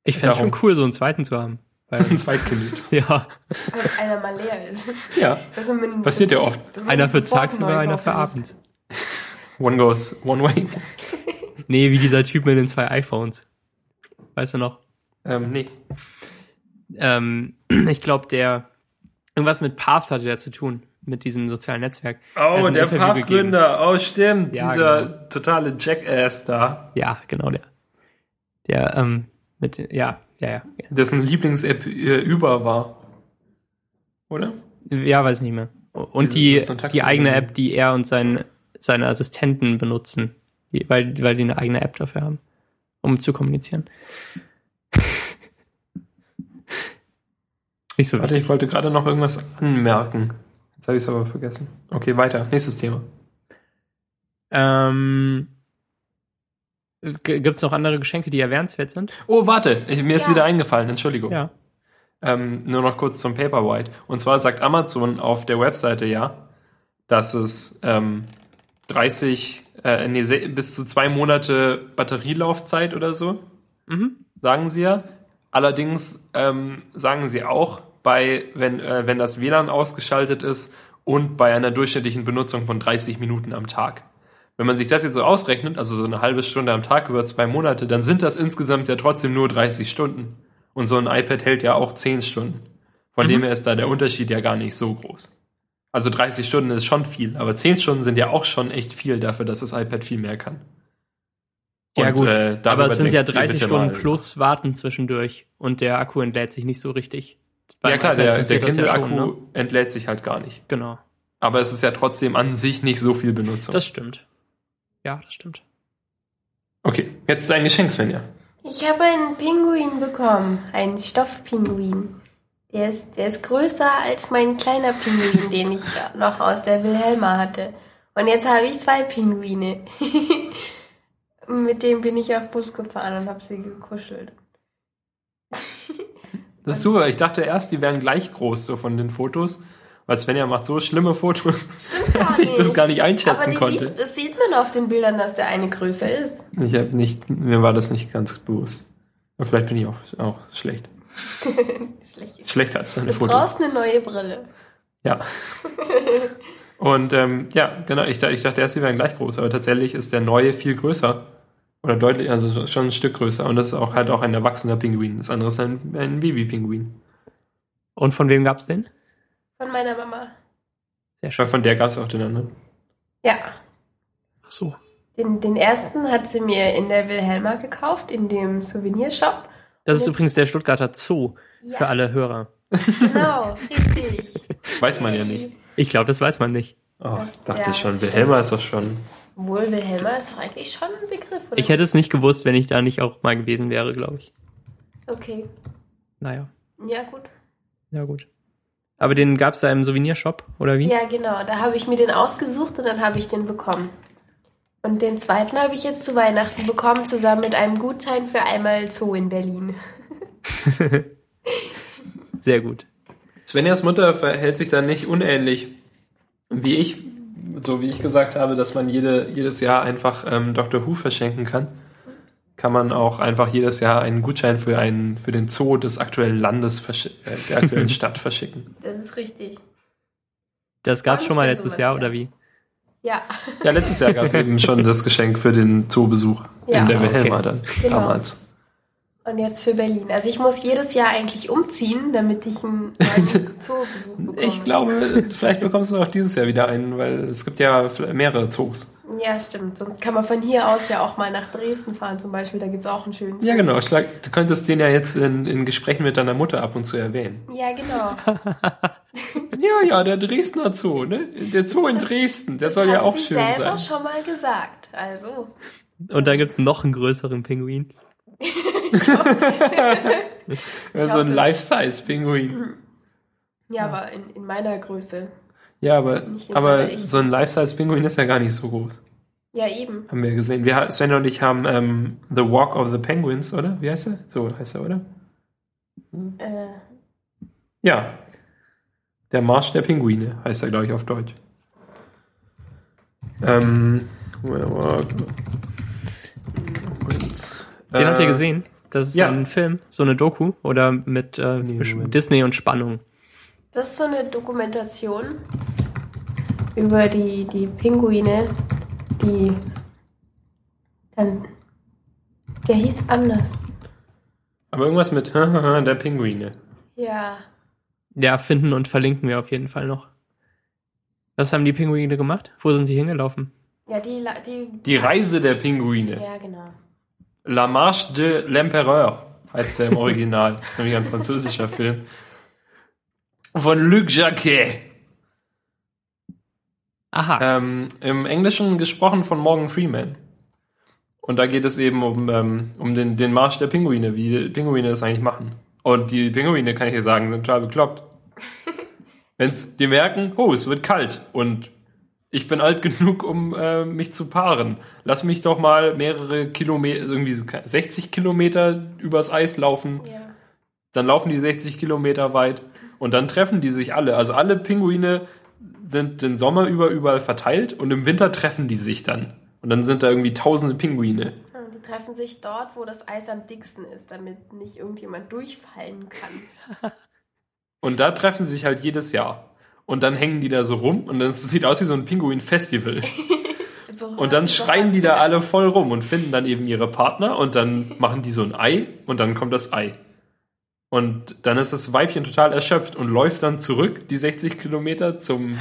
Ich fände schon Darum. cool, so einen zweiten zu haben. Das ist ein Weil, Zweitkind. ja, Als einer mal leer ist. ja, Das ist ein- passiert ja oft. einer für tagsüber, einer für abends. One goes one way. Nee, wie dieser Typ mit den zwei iPhones. Weißt du noch? Ähm, nee. Ähm, ich glaube, der irgendwas mit Path hatte der zu tun, mit diesem sozialen Netzwerk. Er Oh, ein der. Pathgründer. Oh, stimmt. Ja, Dieser genau. totale Jackass da. Ja, genau der. Der, ähm, mit, ja, ja, ja. Dessen Lieblings-App äh, über war. Oder? Ja, weiß nicht mehr. Und die, die eigene App, die er und sein, seine Assistenten benutzen, weil, weil die eine eigene App dafür haben, um zu kommunizieren. Nicht so Warte, wichtig. ich wollte gerade noch irgendwas anmerken. Jetzt habe ich es aber vergessen. Okay, weiter. Nächstes Thema. Ähm, Gibt es noch andere Geschenke, die erwähnenswert sind? Oh, warte. Ich, mir ist Ja. wieder eingefallen. Entschuldigung. Ja. Ähm, nur noch kurz zum Paperwhite. Und zwar sagt Amazon auf der Webseite ja, dass es ähm, 30, äh, nee, bis zu zwei Monate Batterielaufzeit oder so, Mhm. sagen sie ja. Allerdings ähm, sagen sie auch, bei, wenn, äh, wenn das WLAN ausgeschaltet ist und bei einer durchschnittlichen Benutzung von 30 Minuten am Tag. Wenn man sich das jetzt so ausrechnet, also so eine halbe Stunde am Tag über zwei Monate, dann sind das insgesamt ja trotzdem nur 30 Stunden. Und so ein iPad hält ja auch 10 Stunden. Von Mhm. dem her ist da der Unterschied ja gar nicht so groß. Also 30 Stunden ist schon viel, aber 10 Stunden sind ja auch schon echt viel dafür, dass das iPad viel mehr kann. Ja, Und, gut. äh, Aber es sind ja denkt ihr 30 bitte Stunden plus Warten zwischendurch und der Akku entlädt sich nicht so richtig. Ja klar, der, der ja Kindle-Akku schon, ne? entlädt sich halt gar nicht. Genau. Aber es ist ja trotzdem an sich nicht so viel Benutzung. Das stimmt. Ja, das stimmt. okay, jetzt dein Geschenk, Svenja. Ich habe einen Pinguin bekommen, einen Stoffpinguin. Der ist, der ist größer als mein kleiner Pinguin, den ich noch aus der Wilhelma hatte. Und jetzt habe ich zwei Pinguine. Mit dem bin ich auf Bus gefahren und habe sie gekuschelt. Das ist super. Ich dachte erst, die wären gleich groß, so von den Fotos. Weil Svenja macht so schlimme Fotos, dass ich das nicht. gar nicht einschätzen konnte. Sieht, das sieht man auf den Bildern, dass der eine größer ist. Ich habe nicht, mir war das nicht ganz bewusst. Aber vielleicht bin ich auch, auch schlecht. Schlecht. Schlechter als deine Du Fotos. brauchst eine neue Brille. Ja. Und ähm, ja, genau, ich, dachte- ich dachte erst, die wären gleich groß, aber tatsächlich ist der neue viel größer. Oder deutlich, also schon ein Stück größer. Und das ist auch halt auch ein erwachsener Pinguin. Das andere ist ein, ein Baby-Pinguin. Und von wem gab's den? Von meiner Mama. Sehr Weil schön. von der gab es auch den anderen. Ja, Ach so. den, den ersten hat sie mir in der Wilhelma gekauft, in dem Souvenirshop. Das ist übrigens der Stuttgarter Zoo Ja. für alle Hörer. Genau, richtig. Weiß man ja nicht. Ich glaube, das weiß man nicht. Oh, Das- dachte ja, ich schon. Wilhelma ist doch schon. Wohl, Wilhelma ist doch eigentlich schon ein Begriff, oder? Ich hätte es nicht gewusst, wenn ich da nicht auch mal gewesen wäre, glaube ich. Okay, Naja, ja gut. ja gut. Aber den gab's da im Souvenirshop, oder wie? Ja, genau. Da habe ich mir den ausgesucht und dann habe ich den bekommen. Und den zweiten habe ich jetzt zu Weihnachten bekommen, zusammen mit einem Gutschein für einmal Zoo in Berlin. Sehr gut. Svenjas Mutter verhält sich da nicht unähnlich wie ich, so wie ich gesagt habe, dass man jede, jedes Jahr einfach ähm, Dr. Who verschenken kann. Kann man auch einfach jedes Jahr einen Gutschein für einen für den Zoo des aktuellen Landes äh, der aktuellen Stadt verschicken. Das ist richtig. Das gab's War schon mal letztes Jahr, ja. oder wie? Ja, Ja, letztes Jahr gab es eben schon das Geschenk für den Zoobesuch Ja. in der Okay. Wilhelma dann Genau. damals. Und jetzt für Berlin. Also ich muss jedes Jahr eigentlich umziehen, damit ich einen neuen Zoobesuch bekomme. Ich glaube, vielleicht bekommst du auch dieses Jahr wieder einen, weil es gibt ja mehrere Zoos. Ja, stimmt. Sonst kann man von hier aus ja auch mal nach Dresden fahren zum Beispiel. Da gibt's auch einen schönen Ja, Zoo. genau. Schlag, du könntest den ja jetzt in, in Gesprächen mit deiner Mutter ab und zu erwähnen. Ja, genau. Ja, ja, der Dresdner Zoo, ne? Der Zoo in Dresden, der soll ja auch sie schön selber sein. schon mal gesagt. Also, Und dann gibt's noch einen größeren Pinguin. Ja, so ein es. Life-Size-Pinguin. ja, aber in, in meiner Größe. Ja, aber, aber so ein Life-Size-Pinguin ist ja gar nicht so groß. Ja, eben. Haben wir gesehen. Wir, Sven und ich haben ähm, The Walk of the Penguins, oder? Wie heißt er? So heißt er, oder? Äh, Ja. Der Marsch der Pinguine heißt er, glaube ich, auf Deutsch. Ähm, Den habt ihr Äh, gesehen? Das ist ja. ein Film, so eine Doku oder mit äh, Nee. Disney und Spannung. das ist so eine Dokumentation über die, die Pinguine, die dann. Der hieß anders. Aber irgendwas mit der Pinguine. Ja. Ja, finden und verlinken wir auf jeden Fall noch. Was haben die Pinguine gemacht? Wo sind die hingelaufen? Ja, die, die. Die Reise der Pinguine. Ja, genau. La Marche de l'Empereur heißt der im Original. Das ist nämlich ein französischer Film. Von Luc Jacquet. Aha. Ähm, Im Englischen gesprochen von Morgan Freeman. Und da geht es eben um, ähm, um den, den Marsch der Pinguine, wie die Pinguine das eigentlich machen. Und die Pinguine, kann ich dir sagen, sind total bekloppt. Wenn's die merken, oh, es wird kalt und ich bin alt genug, um äh, mich zu paaren. Lass mich doch mal mehrere Kilometer, irgendwie so 60 Kilometer übers Eis laufen. Ja. Dann laufen die 60 Kilometer weit und dann treffen die sich alle. Also alle Pinguine sind den Sommer über überall verteilt und im Winter treffen die sich dann. Und dann sind da irgendwie tausende Pinguine. Die treffen sich dort, wo das Eis am dicksten ist, damit nicht irgendjemand durchfallen kann. Und da treffen sie sich halt jedes Jahr. Und dann hängen die da so rum und dann sieht aus wie so ein Pinguin-Festival. So Und dann schreien die da alle voll rum und finden dann eben ihre Partner und dann machen die so ein Ei und dann kommt das Ei. Und dann ist das Weibchen total erschöpft und läuft dann zurück, die 60 Kilometer zum,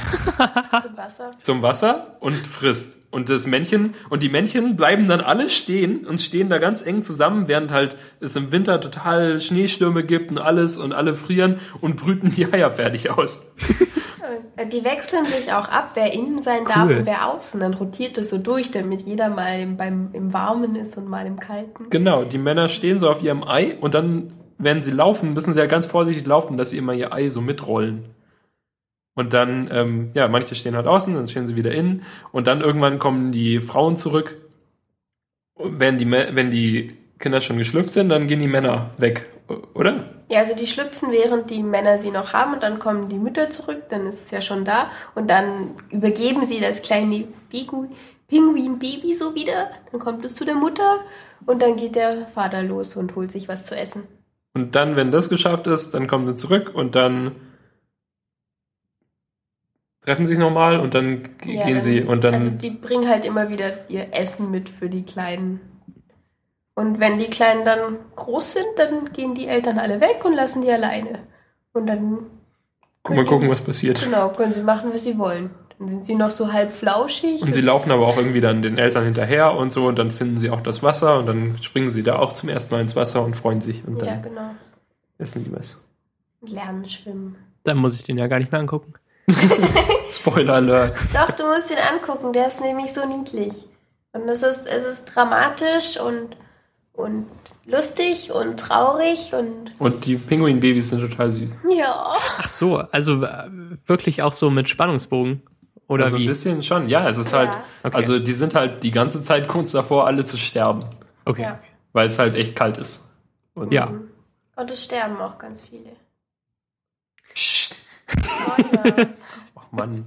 Im Wasser. zum Wasser und frisst. Und das Männchen, und die Männchen bleiben dann alle stehen und stehen da ganz eng zusammen, während halt es im Winter total Schneestürme gibt und alles und alle frieren und brüten die Eier fertig aus. Die wechseln sich auch ab, wer innen sein darf Cool. und wer außen. Dann rotiert es so durch, damit jeder mal im, beim, im Warmen ist und mal im Kalten. Genau, die Männer stehen so auf ihrem Ei und dann, wenn sie laufen, müssen sie ja ganz vorsichtig laufen, dass sie immer ihr Ei so mitrollen. Und dann, ähm, ja, manche stehen halt außen, dann stehen sie wieder innen und dann irgendwann kommen die Frauen zurück. Und wenn die, wenn die Kinder schon geschlüpft sind, dann gehen die Männer weg, oder? Ja, also die schlüpfen, während die Männer sie noch haben und dann kommen die Mütter zurück, dann ist es ja schon da und dann übergeben sie das kleine Pingu- Pinguin-Baby so wieder, dann kommt es zu der Mutter und dann geht der Vater los und holt sich was zu essen. Und dann, wenn das geschafft ist, dann kommen sie zurück und dann treffen sie sich nochmal und dann Ja, gehen dann- sie und dann Also die bringen halt immer wieder ihr Essen mit für die Kleinen. Und wenn die Kleinen dann groß sind, dann gehen die Eltern alle weg und lassen die alleine. Und dann mal gucken, was passiert. genau, können sie machen, was sie wollen. Dann sind sie noch so halb flauschig. Und sie laufen aber auch irgendwie dann den Eltern hinterher und so und dann finden sie auch das Wasser und dann springen sie da auch zum ersten Mal ins Wasser und freuen sich und ja, dann genau. essen die was. Und lernen schwimmen. Dann muss ich den ja gar nicht mehr angucken. Spoiler Alert. Doch, du musst ihn angucken, der ist nämlich so niedlich. Und es ist, es ist dramatisch und, und lustig und traurig und Und die Pinguinbabys sind total süß. ja. Ach so, also äh, wirklich auch so mit Spannungsbogen. Oder also ein wie? bisschen schon, ja, es ist Ja. halt, Okay. also die sind halt die ganze Zeit kurz davor, alle zu sterben, Okay. Ja. weil es halt echt kalt ist. Und Ja. Und es sterben auch ganz viele. Psst. Oh, ja. Ach Mann.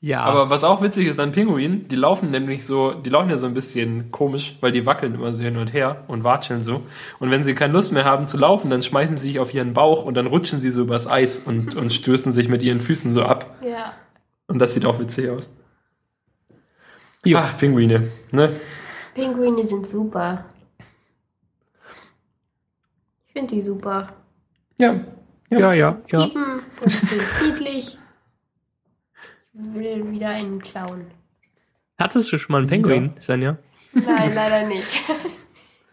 Ja. Aber was auch witzig ist an Pinguinen, die laufen nämlich so, die laufen ja so ein bisschen komisch, weil die wackeln immer so hin und her und watscheln so. Und wenn sie keine Lust mehr haben zu laufen, dann schmeißen sie sich auf ihren Bauch und dann rutschen sie so übers Eis und, und stößen sich mit ihren Füßen so ab. ja. Und das sieht auch witzig aus. Ach, Pinguine, ne? Pinguine sind super. Ich finde die super. Ja. Ja, ja, ja. Lieben und sind niedlich. Ich will wieder einen klauen. Hattest du schon mal einen Pinguin, Svenja? Nein, leider nicht.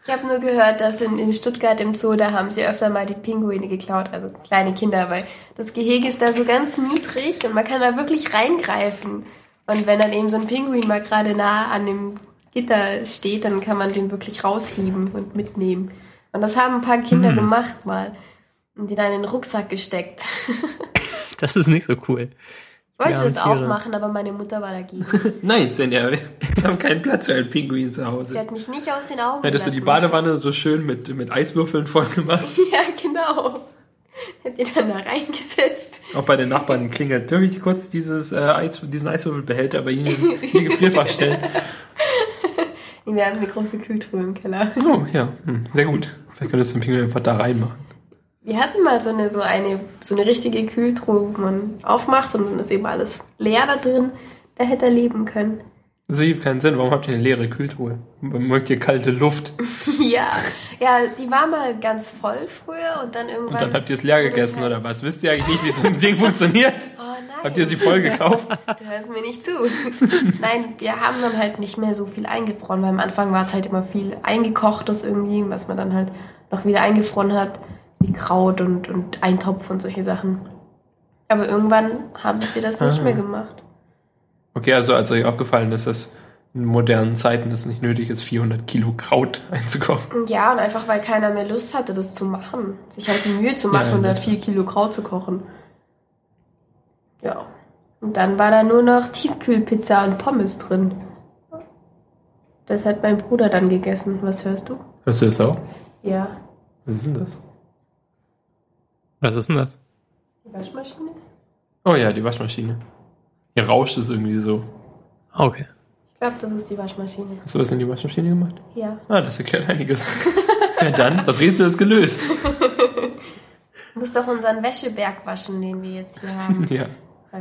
Ich habe nur gehört, dass in, in Stuttgart im Zoo, da haben sie öfter mal die Pinguine geklaut, also kleine Kinder, weil das Gehege ist da so ganz niedrig und man kann da wirklich reingreifen. Und wenn dann eben so ein Pinguin mal gerade nah an dem Gitter steht, dann kann man den wirklich rausheben und mitnehmen. Und das haben ein paar Kinder Hm. gemacht mal und die dann in den Rucksack gesteckt. Das ist nicht so cool. Ich wollte Ja, das auch machen, aber meine Mutter war dagegen. Nein, Svenja, wir haben keinen Platz für einen Pinguin zu Sie Hause. hat mich nicht aus den Augen Hättest du die. Badewanne so schön mit, mit Eiswürfeln voll gemacht? Ja, genau. Hat die dann da reingesetzt. Auch bei den Nachbarn klingelt. Darf ich kurz dieses, äh, Eis, diesen Eiswürfelbehälter bei Ihnen in Ihr Gefrierfach stellen? Wir haben eine große Kühltruhe im Keller. Oh, ja, hm, sehr gut. Vielleicht könntest du den Pinguin einfach da reinmachen. Wir hatten mal so eine, so eine, so eine richtige Kühltruhe, wo man aufmacht und dann ist eben alles leer da drin. Da hätte er leben können. Das ergibt keinen Sinn. Warum habt ihr eine leere Kühltruhe? Mögt ihr kalte Luft. ja, ja, die war mal ganz voll früher und dann irgendwann. Und dann habt ihr es leer gegessen, halt- oder was? Wisst ihr eigentlich nicht, wie so ein Ding funktioniert? Oh nein. Habt ihr sie voll gekauft? Du hörst mir nicht zu. Nein, wir haben dann halt nicht mehr so viel eingefroren, weil am Anfang war es halt immer viel eingekochtes irgendwie, was man dann halt noch wieder eingefroren hat, wie Kraut und, und Eintopf und solche Sachen. Aber irgendwann haben wir das nicht Ah. mehr gemacht. Okay, also als euch aufgefallen ist, dass in modernen Zeiten es nicht nötig ist, 400 Kilo Kraut einzukochen. Ja, und einfach weil keiner mehr Lust hatte, das zu machen. Sich halt die Mühe zu machen Ja, und da ja. vier Kilo Kraut zu kochen. Ja. Und dann war da nur noch Tiefkühlpizza und Pommes drin. Das hat mein Bruder dann gegessen. Was hörst du? Hörst du das auch? Ja. Was ist denn das? Was ist denn das? Die Waschmaschine? Oh ja, die Waschmaschine. Hier rauscht es irgendwie so. Okay. Ich glaube, das ist die Waschmaschine. Hast du was in die Waschmaschine gemacht? Ja. Ah, das erklärt einiges. ja dann, das Rätsel ist gelöst. Du musst doch unseren Wäscheberg waschen, den wir jetzt hier haben. ja.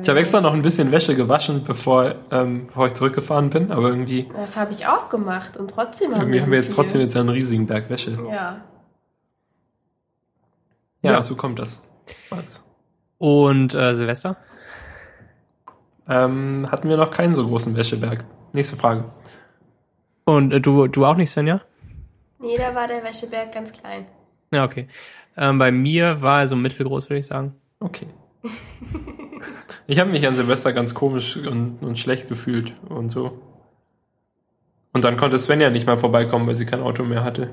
Ich habe extra noch ein bisschen Wäsche gewaschen, bevor, ähm, bevor ich zurückgefahren bin, aber irgendwie, Das habe ich auch gemacht und trotzdem haben irgendwie wir haben so wir jetzt viel. trotzdem jetzt einen riesigen Berg Wäsche. Ja. Ja, Ja. so kommt das. Max. Und äh, Silvester? Ähm, hatten wir noch keinen so großen Wäscheberg. Nächste Frage. Und äh, du, du auch nicht, Svenja? Nee, da war der Wäscheberg ganz klein. Ja, okay. Ähm, bei mir war er so mittelgroß, würde ich sagen. Okay. Ich habe mich an Silvester ganz komisch und, und schlecht gefühlt und so. Und dann konnte Svenja nicht mal vorbeikommen, weil sie kein Auto mehr hatte.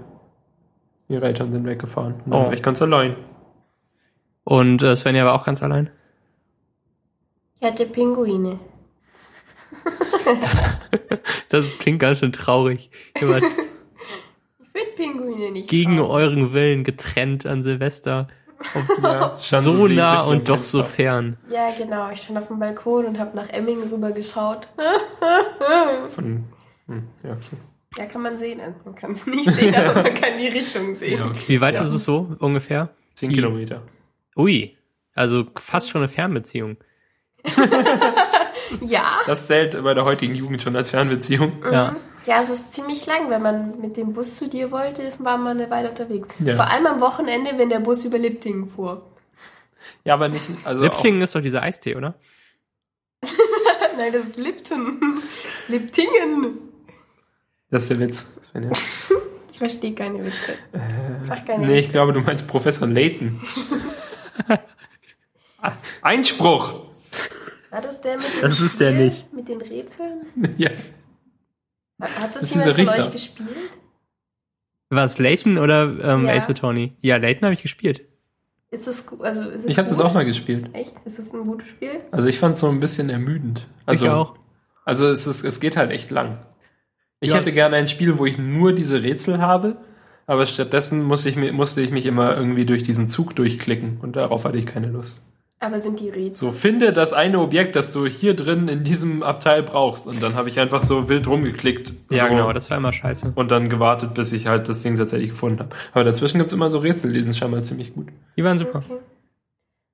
Ihre Eltern sind weggefahren. Und dann Oh. war ich ganz allein. Und äh, Svenja war auch ganz allein. Ich hatte Pinguine. Das klingt ganz schön traurig. Wart Ich finde Pinguine nicht. gegen traurig. euren Willen getrennt an Silvester. Ja, so nah und doch so fern. Ja, genau. Ich stand auf dem Balkon und habe nach Emmingen rüber geschaut. Von, hm, ja, okay. Ja, kann man sehen. Also man kann es nicht sehen, aber man kann die Richtung sehen. Ja, okay. Wie weit Ja. ist es so ungefähr? Zehn Wie? Kilometer. Ui. Also fast schon eine Fernbeziehung. Ja. Das zählt bei der heutigen Jugend schon als Fernbeziehung. Ja. Ja, es ist ziemlich lang. Wenn man mit dem Bus zu dir wollte, ist war man eine Weile unterwegs. Ja. Vor allem am Wochenende, wenn der Bus über Liptingen fuhr. Ja, aber nicht. Also Liptingen ist doch dieser Eistee, oder? Nein, das ist Lipton. Liptingen. Das ist der Witz. Svenja. Ich verstehe keine Witze. Mach keine Nee, ich Witze. glaube, du meinst Professor Layton. Einspruch! War das der mit dem Das ist der Spiel? nicht. Mit den Rätseln? ja. Hat das, Das ist jemand dieser von Richter. euch gespielt? War es Layton oder ähm, Ja. Ace Attorney? Ja, Layton habe ich gespielt. Ist gu- also ist es Ich habe das auch mal gespielt. Echt? Ist es ein gutes Spiel? Also ich fand es so ein bisschen ermüdend. Also, ich auch. Also es, ist, es geht halt echt lang. Ich Ja, hätte gerne ein Spiel, wo ich nur diese Rätsel habe, aber stattdessen muss ich, mir- musste ich mich immer irgendwie durch diesen Zug durchklicken und darauf hatte ich keine Lust. Aber sind die Rätsel? So, finde das eine Objekt, das du hier drin in diesem Abteil brauchst. Und dann habe ich einfach so wild rumgeklickt. Ja, so, genau, das war immer scheiße. Und dann gewartet, bis ich halt das Ding tatsächlich gefunden habe. Aber dazwischen gibt's immer so Rätsel, die sind scheinbar ziemlich gut. Die waren super. Okay.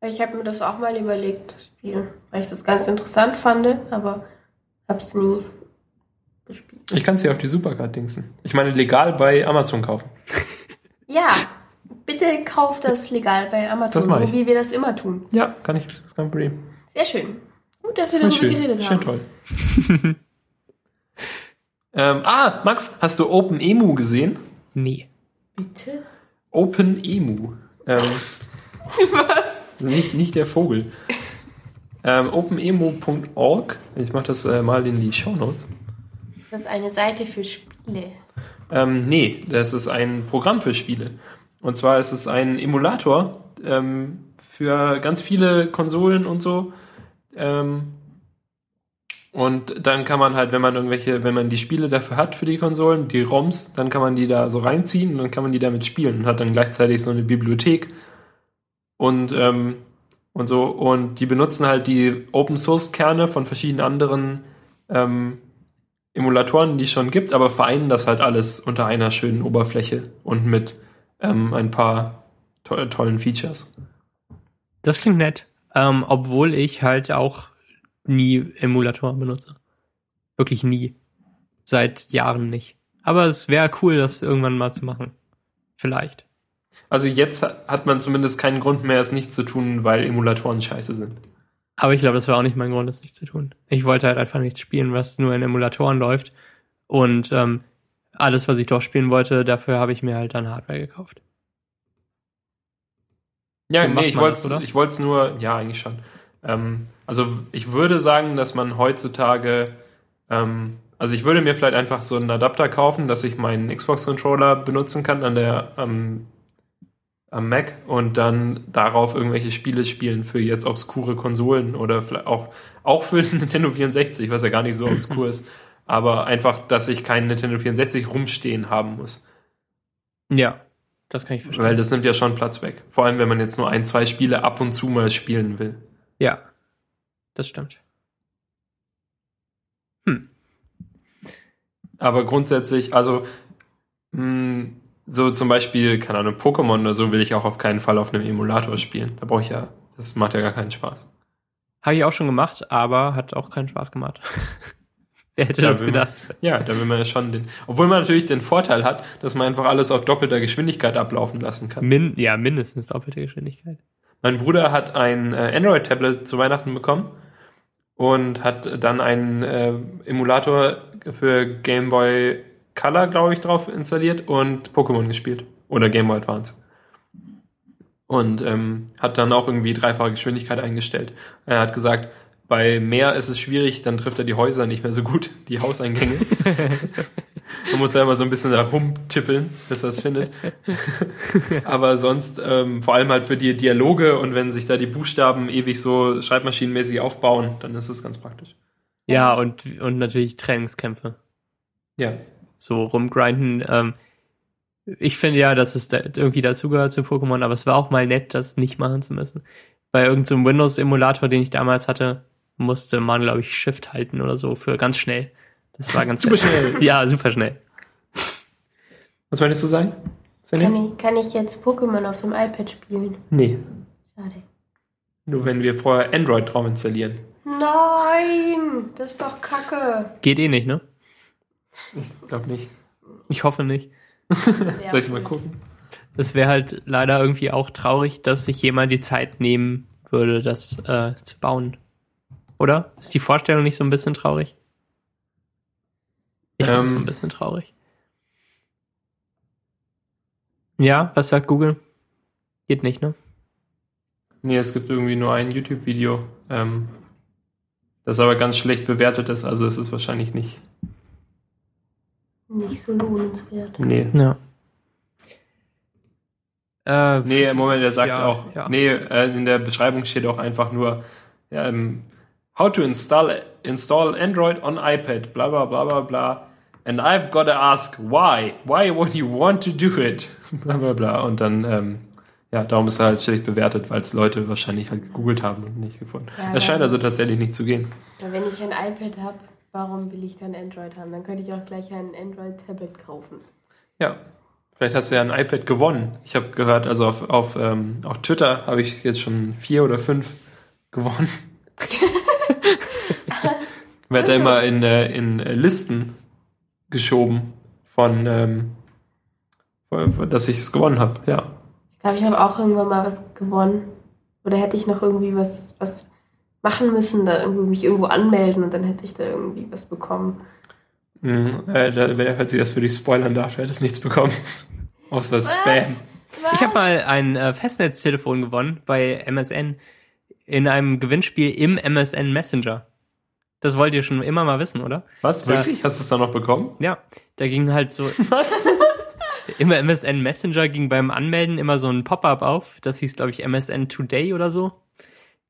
Ich habe mir das auch mal überlegt, das Spiel, weil ich das ganz interessant fand, aber hab's nie gespielt. Ich kann sie auf die Supercard dingsen. Ich meine, legal bei Amazon kaufen. Ja, bitte kauf das legal bei Amazon, so wie wir das immer tun. Ja, kann ich. Das ist kein Problem. Sehr schön. Gut, dass wir darüber schön. geredet Schön haben. toll. Ähm, ah, Max, hast du OpenEMU gesehen? Nee. Bitte? OpenEMU. Ähm, Was? nicht, nicht der Vogel. Ähm, OpenEMU.org. Ich mache das äh, mal in die Shownotes. Das ist eine Seite für Spiele. Ähm, nee, das ist ein Programm für Spiele. Und zwar ist es ein Emulator ähm, für ganz viele Konsolen und so. Ähm, und dann kann man halt, wenn man irgendwelche, wenn man die Spiele dafür hat für die Konsolen, die ROMs, dann kann man die da so reinziehen und dann kann man die damit spielen und hat dann gleichzeitig so eine Bibliothek und ähm, und so und die benutzen halt die Open Source Kerne von verschiedenen anderen ähm, Emulatoren, die es schon gibt, aber vereinen das halt alles unter einer schönen Oberfläche und mit ähm, ein paar to tollen Features. Das klingt nett. Ähm, obwohl ich halt auch nie Emulatoren benutze. Wirklich nie. Seit Jahren nicht. Aber es wäre cool, das irgendwann mal zu machen. Vielleicht. Also jetzt hat man zumindest keinen Grund mehr, es nicht zu tun, weil Emulatoren scheiße sind. Aber ich glaube, das war auch nicht mein Grund, es nicht zu tun. Ich wollte halt einfach nichts spielen, was nur in Emulatoren läuft. Und ähm, alles, was ich doch spielen wollte, dafür habe ich mir halt dann Hardware gekauft. Ja, So nee, ich wollte das, oder? ich wollte es nur, ja, eigentlich schon. Ähm, also ich würde sagen, dass man heutzutage, ähm, also ich würde mir vielleicht einfach so einen Adapter kaufen, dass ich meinen Xbox-Controller benutzen kann an der, am, am Mac und dann darauf irgendwelche Spiele spielen für jetzt obskure Konsolen oder vielleicht auch, auch für Nintendo 64, was ja gar nicht so obskur ist. Aber einfach, dass ich keinen Nintendo 64 rumstehen haben muss. Ja, das kann ich verstehen. Weil das nimmt ja schon Platz weg. Vor allem, wenn man jetzt nur ein, zwei Spiele ab und zu mal spielen will. ja, das stimmt. Aber grundsätzlich, also mh, so zum Beispiel, keine Ahnung, Pokémon oder so will ich auch auf keinen Fall auf einem Emulator spielen. Da brauche ich ja, das macht ja gar keinen Spaß. Habe ich auch schon gemacht, aber hat auch keinen Spaß gemacht. Wer hätte Da das will man- gedacht? Ja, da will man ja schon den, obwohl man natürlich den Vorteil hat, dass man einfach alles auf doppelter Geschwindigkeit ablaufen lassen kann. Min ja, mindestens doppelte Geschwindigkeit. Mein Bruder hat ein äh, Android-Tablet zu Weihnachten bekommen und hat dann einen äh, Emulator für Game Boy Color, glaube ich, drauf installiert und Pokémon gespielt. Oder Game Boy Advance. Und ähm, hat dann auch irgendwie dreifache Geschwindigkeit eingestellt. Er hat gesagt, bei mehr ist es schwierig, dann trifft er die Häuser nicht mehr so gut, die Hauseingänge. Man muss ja immer so ein bisschen da rumtippeln, bis er es findet. Aber sonst, ähm, vor allem halt für die Dialoge und wenn sich da die Buchstaben ewig so schreibmaschinenmäßig aufbauen, dann ist es ganz praktisch. Ja, und, und natürlich Trainingskämpfe. Ja. So rumgrinden. Ähm, ich finde ja, dass es da irgendwie dazugehört zu Pokémon, aber es war auch mal nett, das nicht machen zu müssen. Bei irgendeinem so Windows-Emulator, den ich damals hatte, musste man, glaube ich, Shift halten oder so für ganz schnell. Das war ganz Super schnell. Ja, super schnell. Was möchtest du sagen? Kann ich, kann ich jetzt Pokémon auf dem iPad spielen? Nee. Schade. Nur wenn wir vorher Android drauf installieren. Nein, das ist doch Kacke. Geht eh nicht, ne? Ich glaube nicht. Ich hoffe nicht. Soll ich mal gucken? Es wäre halt leider irgendwie auch traurig, dass sich jemand die Zeit nehmen würde, das äh, zu bauen. Oder? Ist die Vorstellung nicht so ein bisschen traurig? Ich finde es Ähm. ein bisschen traurig. Ja, was sagt Google? Geht nicht, ne? Nee, es gibt irgendwie nur ein YouTube-Video, ähm, das aber ganz schlecht bewertet ist, also es ist wahrscheinlich nicht. Nicht so lohnenswert. Nee. Ja. Äh, Nee, im Moment, er sagt Ja, auch, ja. nee, äh, in der Beschreibung steht auch einfach nur, ja, ähm, how to install, install Android on iPad, bla bla bla bla bla. And I've got to ask, why? Why would you want to do it? bla bla bla. Und dann, ähm, ja, darum ist er halt schlecht bewertet, weil es Leute wahrscheinlich halt gegoogelt haben und nicht gefunden. Ja, Es scheint also das- tatsächlich nicht zu gehen. Wenn ich ein iPad habe, warum will ich dann Android haben? Dann könnte ich auch gleich ein Android-Tablet kaufen. Ja. Vielleicht hast du ja ein iPad gewonnen. Ich habe gehört, also auf, auf, ähm, auf Twitter habe ich jetzt schon vier oder fünf gewonnen. Wird da immer in, äh, in Listen geschoben von, ähm, dass ich es gewonnen habe. Ja. Ich glaube, ich habe auch irgendwann mal was gewonnen. Oder hätte ich noch irgendwie was, was machen müssen, da irgendwie mich irgendwo anmelden und dann hätte ich da irgendwie was bekommen. Mhm, äh, da, wenn- falls ich das für dich spoilern darf, du hättest nichts bekommen. Außer Spam. Was? Ich habe mal ein äh, Festnetztelefon gewonnen bei MSN in einem Gewinnspiel im MSN Messenger. Das wollt ihr schon immer mal wissen, oder? Was? Wirklich? Hast du es dann noch bekommen? Ja, da ging halt so Was? im MSN Messenger ging beim Anmelden immer so ein Pop-up auf. Das hieß, glaube ich, MSN Today oder so.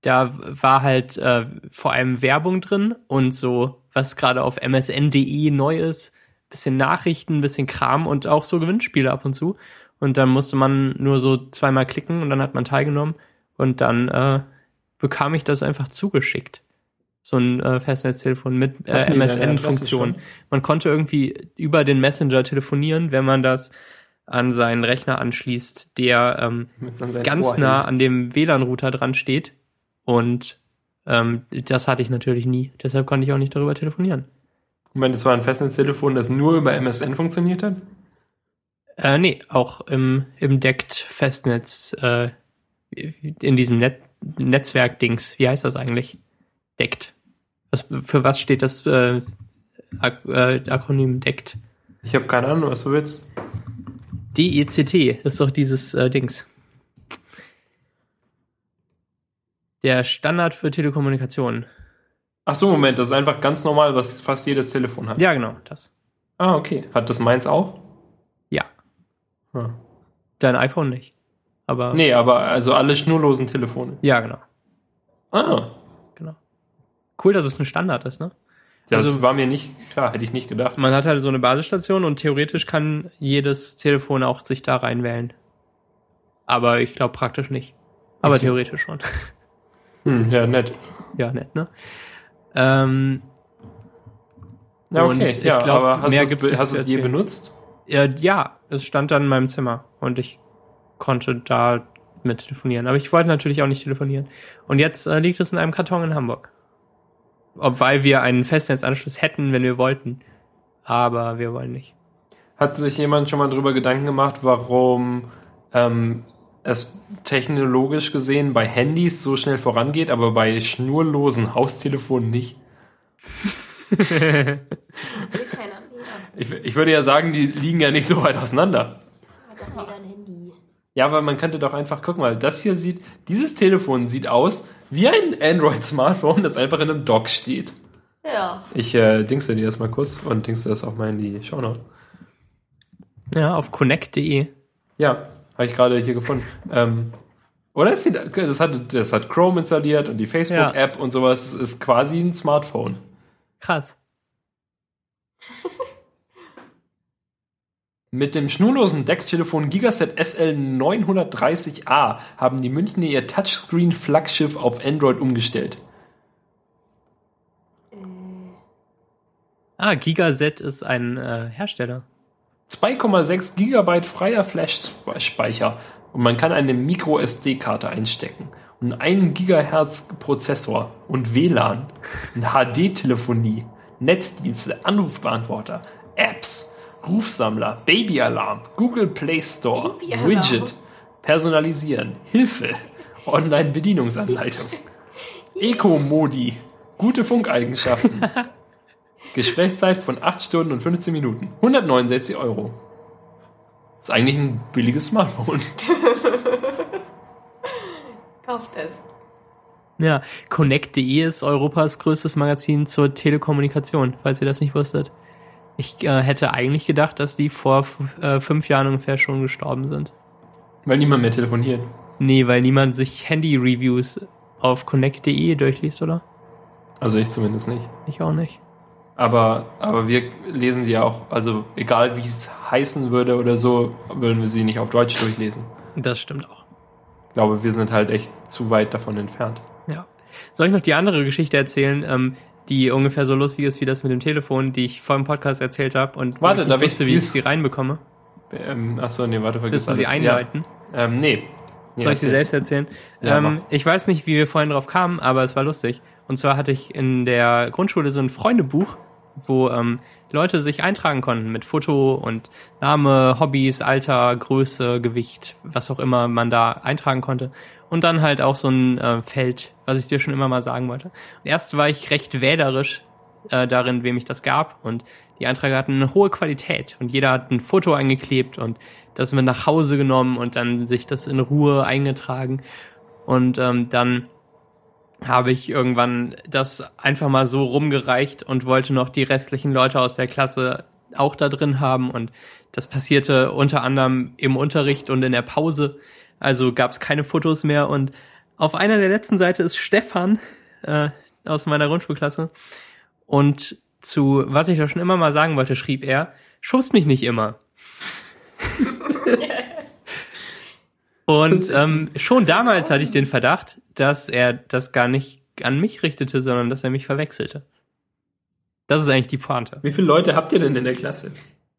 Da war halt äh, vor allem Werbung drin und so, was gerade auf msn.de neu ist. Bisschen Nachrichten, bisschen Kram und auch so Gewinnspiele ab und zu. Und dann musste man nur so zweimal klicken und dann hat man teilgenommen. Und dann äh, bekam ich das einfach zugeschickt. So ein äh, Festnetztelefon mit äh, MSN-Funktion. Man konnte irgendwie über den Messenger telefonieren, wenn man das an seinen Rechner anschließt, der ähm, ganz nah an dem WLAN-Router dran steht. Und ähm, das hatte ich natürlich nie. Deshalb konnte ich auch nicht darüber telefonieren. Moment, das war ein Festnetztelefon, das nur über MSN funktioniert hat? Äh, nee, auch im, im Deckt-Festnetz, äh, in diesem Net Netzwerk-Dings. Wie heißt das eigentlich? Deckt. Was, für was steht das äh, Ak äh, Akronym Deckt? Ich habe keine Ahnung, was du willst. DECT ist doch dieses äh, Dings. Der Standard für Telekommunikation. Ach so, Moment, das ist einfach ganz normal, was fast jedes Telefon hat. Ja, genau, das. Ah, okay. Hat das meins auch? Ja. Hm. Dein iPhone nicht. Aber. Nee, aber also alle schnurlosen Telefone. Ja, genau. Ah, genau. Cool, dass es ein Standard ist, ne? das Also- war mir nicht klar, hätte ich nicht gedacht. Man hat halt so eine Basisstation und theoretisch kann jedes Telefon auch sich da reinwählen. Aber ich glaube praktisch nicht. Aber Okay. theoretisch schon. Hm, ja, nett. ja, nett, ne? Ähm, Ja, Und okay. ich ja, glaub, aber hast mehr gibt's hast du es je benutzt? ja, ja, es stand dann in meinem Zimmer und ich konnte da mit telefonieren. Aber ich wollte natürlich auch nicht telefonieren. Und jetzt äh, liegt es in einem Karton in Hamburg. Obwohl wir einen Festnetzanschluss hätten, wenn wir wollten. Aber wir wollen nicht. Hat sich jemand schon mal drüber Gedanken gemacht, warum ähm, es technologisch gesehen bei Handys so schnell vorangeht, aber bei schnurlosen Haustelefonen nicht? Ich, ich würde ja sagen, die liegen ja nicht so weit auseinander. Hat doch jeder ein Handy. Ja, weil man könnte doch einfach, guck mal, das hier sieht, dieses Telefon sieht aus wie ein Android-Smartphone, das einfach in einem Dock steht. Ja. Ich äh, dingste dir das mal kurz und dingste das auch mal in die Shownotes. Ja, auf connect.de. Ja, habe ich gerade hier gefunden. Ähm, oder es sieht, das hat, das hat Chrome installiert und die Facebook-App und sowas. Es ist quasi ein Smartphone. Krass. Mit dem schnurlosen Decktelefon Gigaset SL930A haben die Münchner ihr Touchscreen-Flaggschiff auf Android umgestellt. Ah, Gigaset ist ein äh, Hersteller. 2,6 Gigabyte freier Flash-Speicher. Und man kann eine Micro-SD-Karte einstecken. Und einen Gigahertz Prozessor und WLAN, und HD-Telefonie, Netzdienste, Anrufbeantworter, Apps, Rufsammler, Babyalarm, Google Play Store. Widget, Personalisieren, Hilfe, Online-Bedienungsanleitung, Eco-Modi, gute Funkeigenschaften, Gesprächszeit von 8 Stunden und 15 Minuten. 169 Euro. Ist eigentlich ein billiges Smartphone. Kauft es. Ja, connect.de ist Europas größtes Magazin zur Telekommunikation, falls ihr das nicht wusstet. Ich äh, hätte eigentlich gedacht, dass die vor äh, fünf Jahren ungefähr schon gestorben sind. Weil niemand mehr telefoniert. Nee, weil niemand sich Handy-Reviews auf connect.de durchliest, oder? Also ich zumindest nicht. Ich auch nicht. Aber, aber wir lesen die ja auch, also egal wie es heißen würde oder so, würden wir sie nicht auf Deutsch durchlesen. Das stimmt auch. Ich glaube, wir sind halt echt zu weit davon entfernt. Ja. Soll ich noch die andere Geschichte erzählen, ähm, die ungefähr so lustig ist wie das mit dem Telefon, die ich vor dem Podcast erzählt habe und Warte, ich darf ich wusste, wie ich sie reinbekomme? Ähm, achso, nee, warte, vergiss Willst du sie alles. einleiten? Ja. Ähm, nee. nee. Soll ich sie selbst erzählen? Ja, ähm, ich weiß nicht, wie wir vorhin drauf kamen, aber es war lustig. Und zwar hatte ich in der Grundschule so ein Freundebuch, wo ähm, Leute sich eintragen konnten mit Foto und Name, Hobbys, Alter, Größe, Gewicht, was auch immer man da eintragen konnte. Und dann halt auch so ein äh, Feld, was ich dir schon immer mal sagen wollte. Und erst war ich recht wählerisch äh, darin, wem ich das gab. Und die Einträge hatten eine hohe Qualität und jeder hat ein Foto eingeklebt und das mit nach Hause genommen und dann sich das in Ruhe eingetragen. Und ähm, dann habe ich irgendwann das einfach mal so rumgereicht und wollte noch die restlichen Leute aus der Klasse auch da drin haben. Und das passierte unter anderem im Unterricht und in der Pause. Also gab es keine Fotos mehr. Und auf einer der letzten Seite ist Stefan äh, aus meiner Grundschulklasse. Und zu, was ich doch schon immer mal sagen wollte, schrieb er, schubst mich nicht immer. Und ähm, schon damals hatte ich den Verdacht, dass er das gar nicht an mich richtete, sondern dass er mich verwechselte. Das ist eigentlich die Pointe. Wie viele Leute habt ihr denn in der Klasse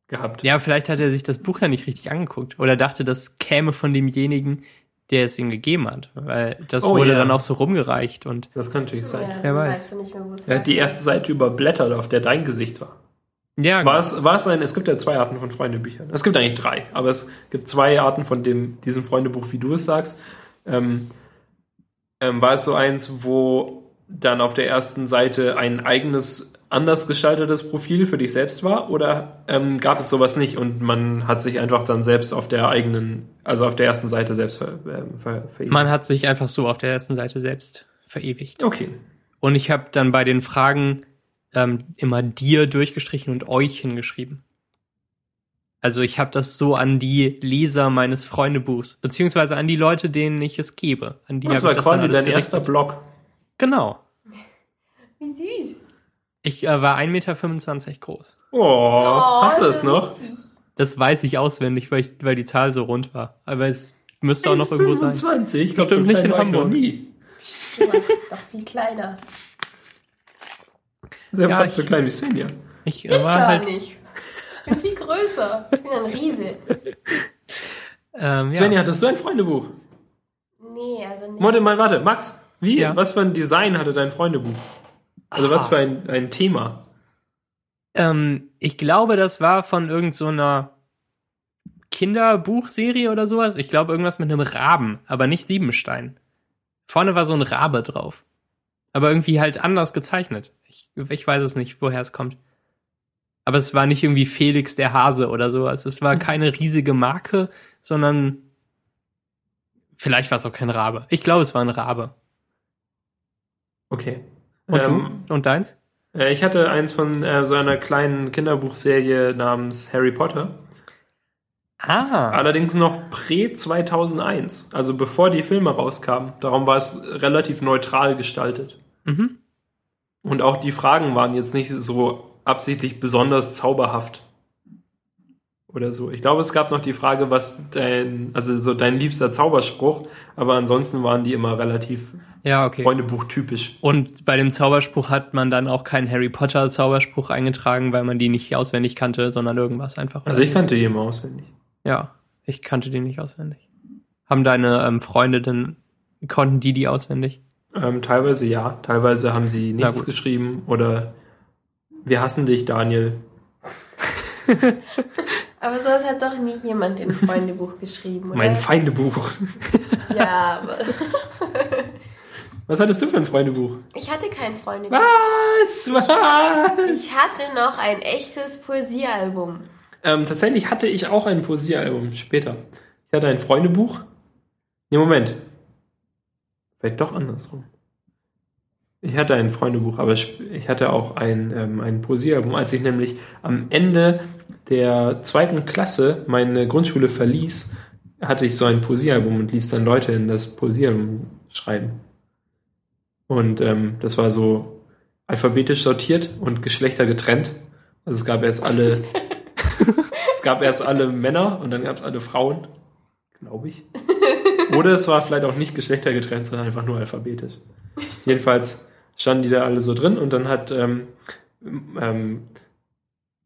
gehabt? Ja, vielleicht hat er sich das Buch ja nicht richtig angeguckt oder dachte, das käme von demjenigen, der es ihm gegeben hat, weil das Oh, wurde ja. dann auch so rumgereicht und Das kann natürlich sein. Ja, Wer weiß. weißt du nicht mehr, wo es Er hat die erste Seite überblättert, auf der dein Gesicht war. Ja, War es, war es ein, es gibt ja zwei Arten von Freundebüchern. Es gibt eigentlich drei, aber es gibt zwei Arten von dem, diesem Freundebuch, wie du es sagst. Ähm, ähm, war es so eins, wo dann auf der ersten Seite ein eigenes, anders gestaltetes Profil für dich selbst war? Oder ähm, gab es sowas nicht und man hat sich einfach dann selbst auf der eigenen, also auf der ersten Seite selbst ver, ver, verewigt? man hat sich einfach so auf der ersten Seite selbst verewigt. Okay. Und ich habe dann bei den Fragen ähm, immer dir durchgestrichen und euch hingeschrieben. Also ich habe das so an die Leser meines Freundebuchs, beziehungsweise an die Leute, denen ich es gebe. An die Das war das quasi dein erster. Blog. Genau. Wie süß. Ich äh, war 1,25 Meter groß. Oh, hast du das noch? witzig. Das weiß ich auswendig, weil, ich, weil die Zahl so rund war. Aber es müsste auch noch irgendwo sein. 25, ich glaube, Bestimmt so nicht in noch Hamburg. nie. Du warst doch viel kleiner. Sehr Ja, fast so ich- klein wie Svenja. Ich äh, war gar halt. nicht. Ich bin viel größer. Ich bin ein Riese. Ähm, ja. Svenja, hattest du ein Freundebuch? Nee, also nicht. Warte mal, warte, Max, wie, Ja. was für ein Design hatte dein Freundebuch? Also was Aha. für ein, ein Thema? Ähm, ich glaube, das war von irgendeiner so einer Kinderbuchserie oder sowas. Ich glaube, irgendwas mit einem Raben, aber nicht Siebenstein. Vorne war so ein Rabe drauf. Aber irgendwie halt anders gezeichnet. Ich, ich weiß es nicht, woher es kommt. Aber es war nicht irgendwie Felix der Hase oder sowas. Es war keine riesige Marke, sondern vielleicht war es auch kein Rabe. Ich glaube, es war ein Rabe. Okay. Und Ähm, du? Und deins? äh, ich hatte eins von äh, so einer kleinen Kinderbuchserie namens Harry Potter. Ah. Allerdings noch prä 2001, also bevor die Filme rauskamen. Darum war es relativ neutral gestaltet. Mhm. Und auch die Fragen waren jetzt nicht so absichtlich besonders zauberhaft. Oder so. Ich glaube, es gab noch die Frage, was dein, also so dein liebster Zauberspruch, aber ansonsten waren die immer relativ Ja, okay. Freundebuch-typisch. Und bei dem Zauberspruch hat man dann auch keinen Harry Potter Zauberspruch eingetragen, weil man die nicht auswendig kannte, sondern irgendwas einfach. Also ich kannte die immer auswendig. ja, ich kannte die nicht auswendig. Haben deine ähm, Freunde denn, konnten die die auswendig? Ähm, teilweise ja, teilweise haben sie nichts geschrieben oder wir hassen dich, Daniel. Aber sowas hat doch nie jemand in ein Freundebuch geschrieben, oder? Mein Feindebuch. ja, aber Was hattest du für ein Freundebuch? ich hatte kein Freundebuch. Was? Was? Ich hatte noch ein echtes Poesiealbum. Ähm, tatsächlich hatte ich auch ein Poesiealbum später. Ich hatte ein Freundebuch. Nee, Moment. Vielleicht doch andersrum. Ich hatte ein Freundebuch, aber ich hatte auch ein, ähm, ein Poesiealbum. Als ich nämlich am Ende der zweiten Klasse meine Grundschule verließ, hatte ich so ein Poesiealbum und ließ dann Leute in das Poesiealbum schreiben. Und ähm, das war so alphabetisch sortiert und Geschlechter getrennt. Also es gab erst alle es gab erst alle Männer und dann gab es alle Frauen, glaube ich. Oder es war vielleicht auch nicht geschlechtergetrennt, sondern einfach nur alphabetisch. Jedenfalls standen die da alle so drin und dann hat ähm, ähm,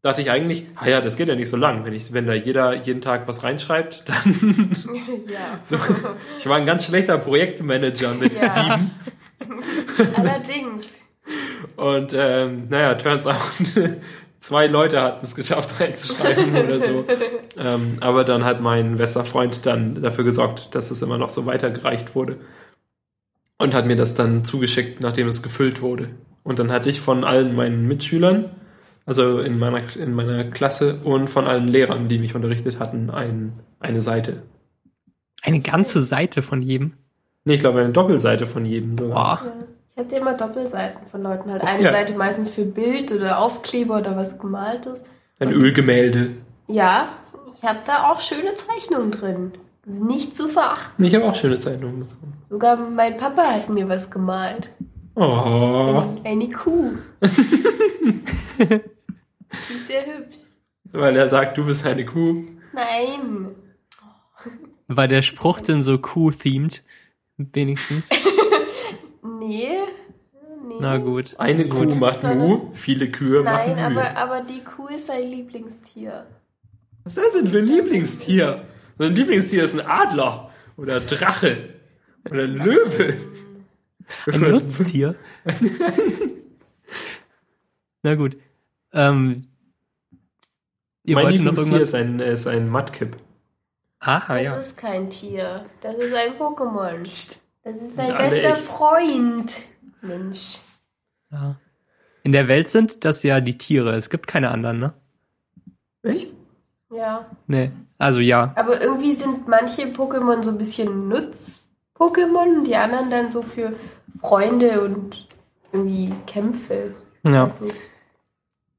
dachte ich eigentlich, ah ja, das geht ja nicht so lang, wenn ich, wenn da jeder jeden Tag was reinschreibt, dann ja. so, ich war ein ganz schlechter Projektmanager mit Ja. sieben Allerdings. und ähm, naja, turns out, zwei Leute hatten es geschafft reinzuschreiben oder so. Ähm, aber dann hat mein bester Freund dann dafür gesorgt, dass es immer noch so weitergereicht wurde. Und hat mir das dann zugeschickt, nachdem es gefüllt wurde. Und dann hatte ich von allen meinen Mitschülern, also in meiner, in meiner Klasse und von allen Lehrern, die mich unterrichtet hatten, ein, eine Seite. Eine ganze Seite von jedem. Nee, ich glaube eine Doppelseite von jedem sogar. Boah. Hatte immer Doppelseiten von Leuten. Halt eine Ja. Seite meistens für Bild oder Aufkleber oder was gemaltes. Ein Ölgemälde. Ja, ich habe da auch schöne Zeichnungen drin. Nicht zu verachten. Ich habe auch schöne Zeichnungen bekommen. Sogar mein Papa hat mir was gemalt. Oh. Eine, eine Kuh. Die ist sehr hübsch. Weil er sagt, du bist eine Kuh. Nein. War der Spruch denn so cool-themed? Wenigstens. Nee. nee. Na gut. Eine Kuh Gut. macht Mu, viele Kühe Nein, machen Mühe. aber, aber die Kuh ist sein Lieblingstier. Was ist das denn für ein Lieblingstier? Sein Lieblingstier ist ein Adler oder ein Drache oder ein Löwe. Ein Nutztier. Na gut. Ähm, ihr mein wolltet noch Lieblingstier ist irgendwas? ein, ist ein Mudkip. Aha, Das ja. ist kein Tier. Das ist ein Pokémon. Das ist dein bester echt. Freund. Mensch. ja. In der Welt sind das ja die Tiere. Es gibt keine anderen, ne? Echt? Ja. Nee. Also ja. Aber irgendwie sind manche Pokémon so ein bisschen Nutz-Pokémon, die anderen dann so für Freunde und irgendwie Kämpfe. Ja.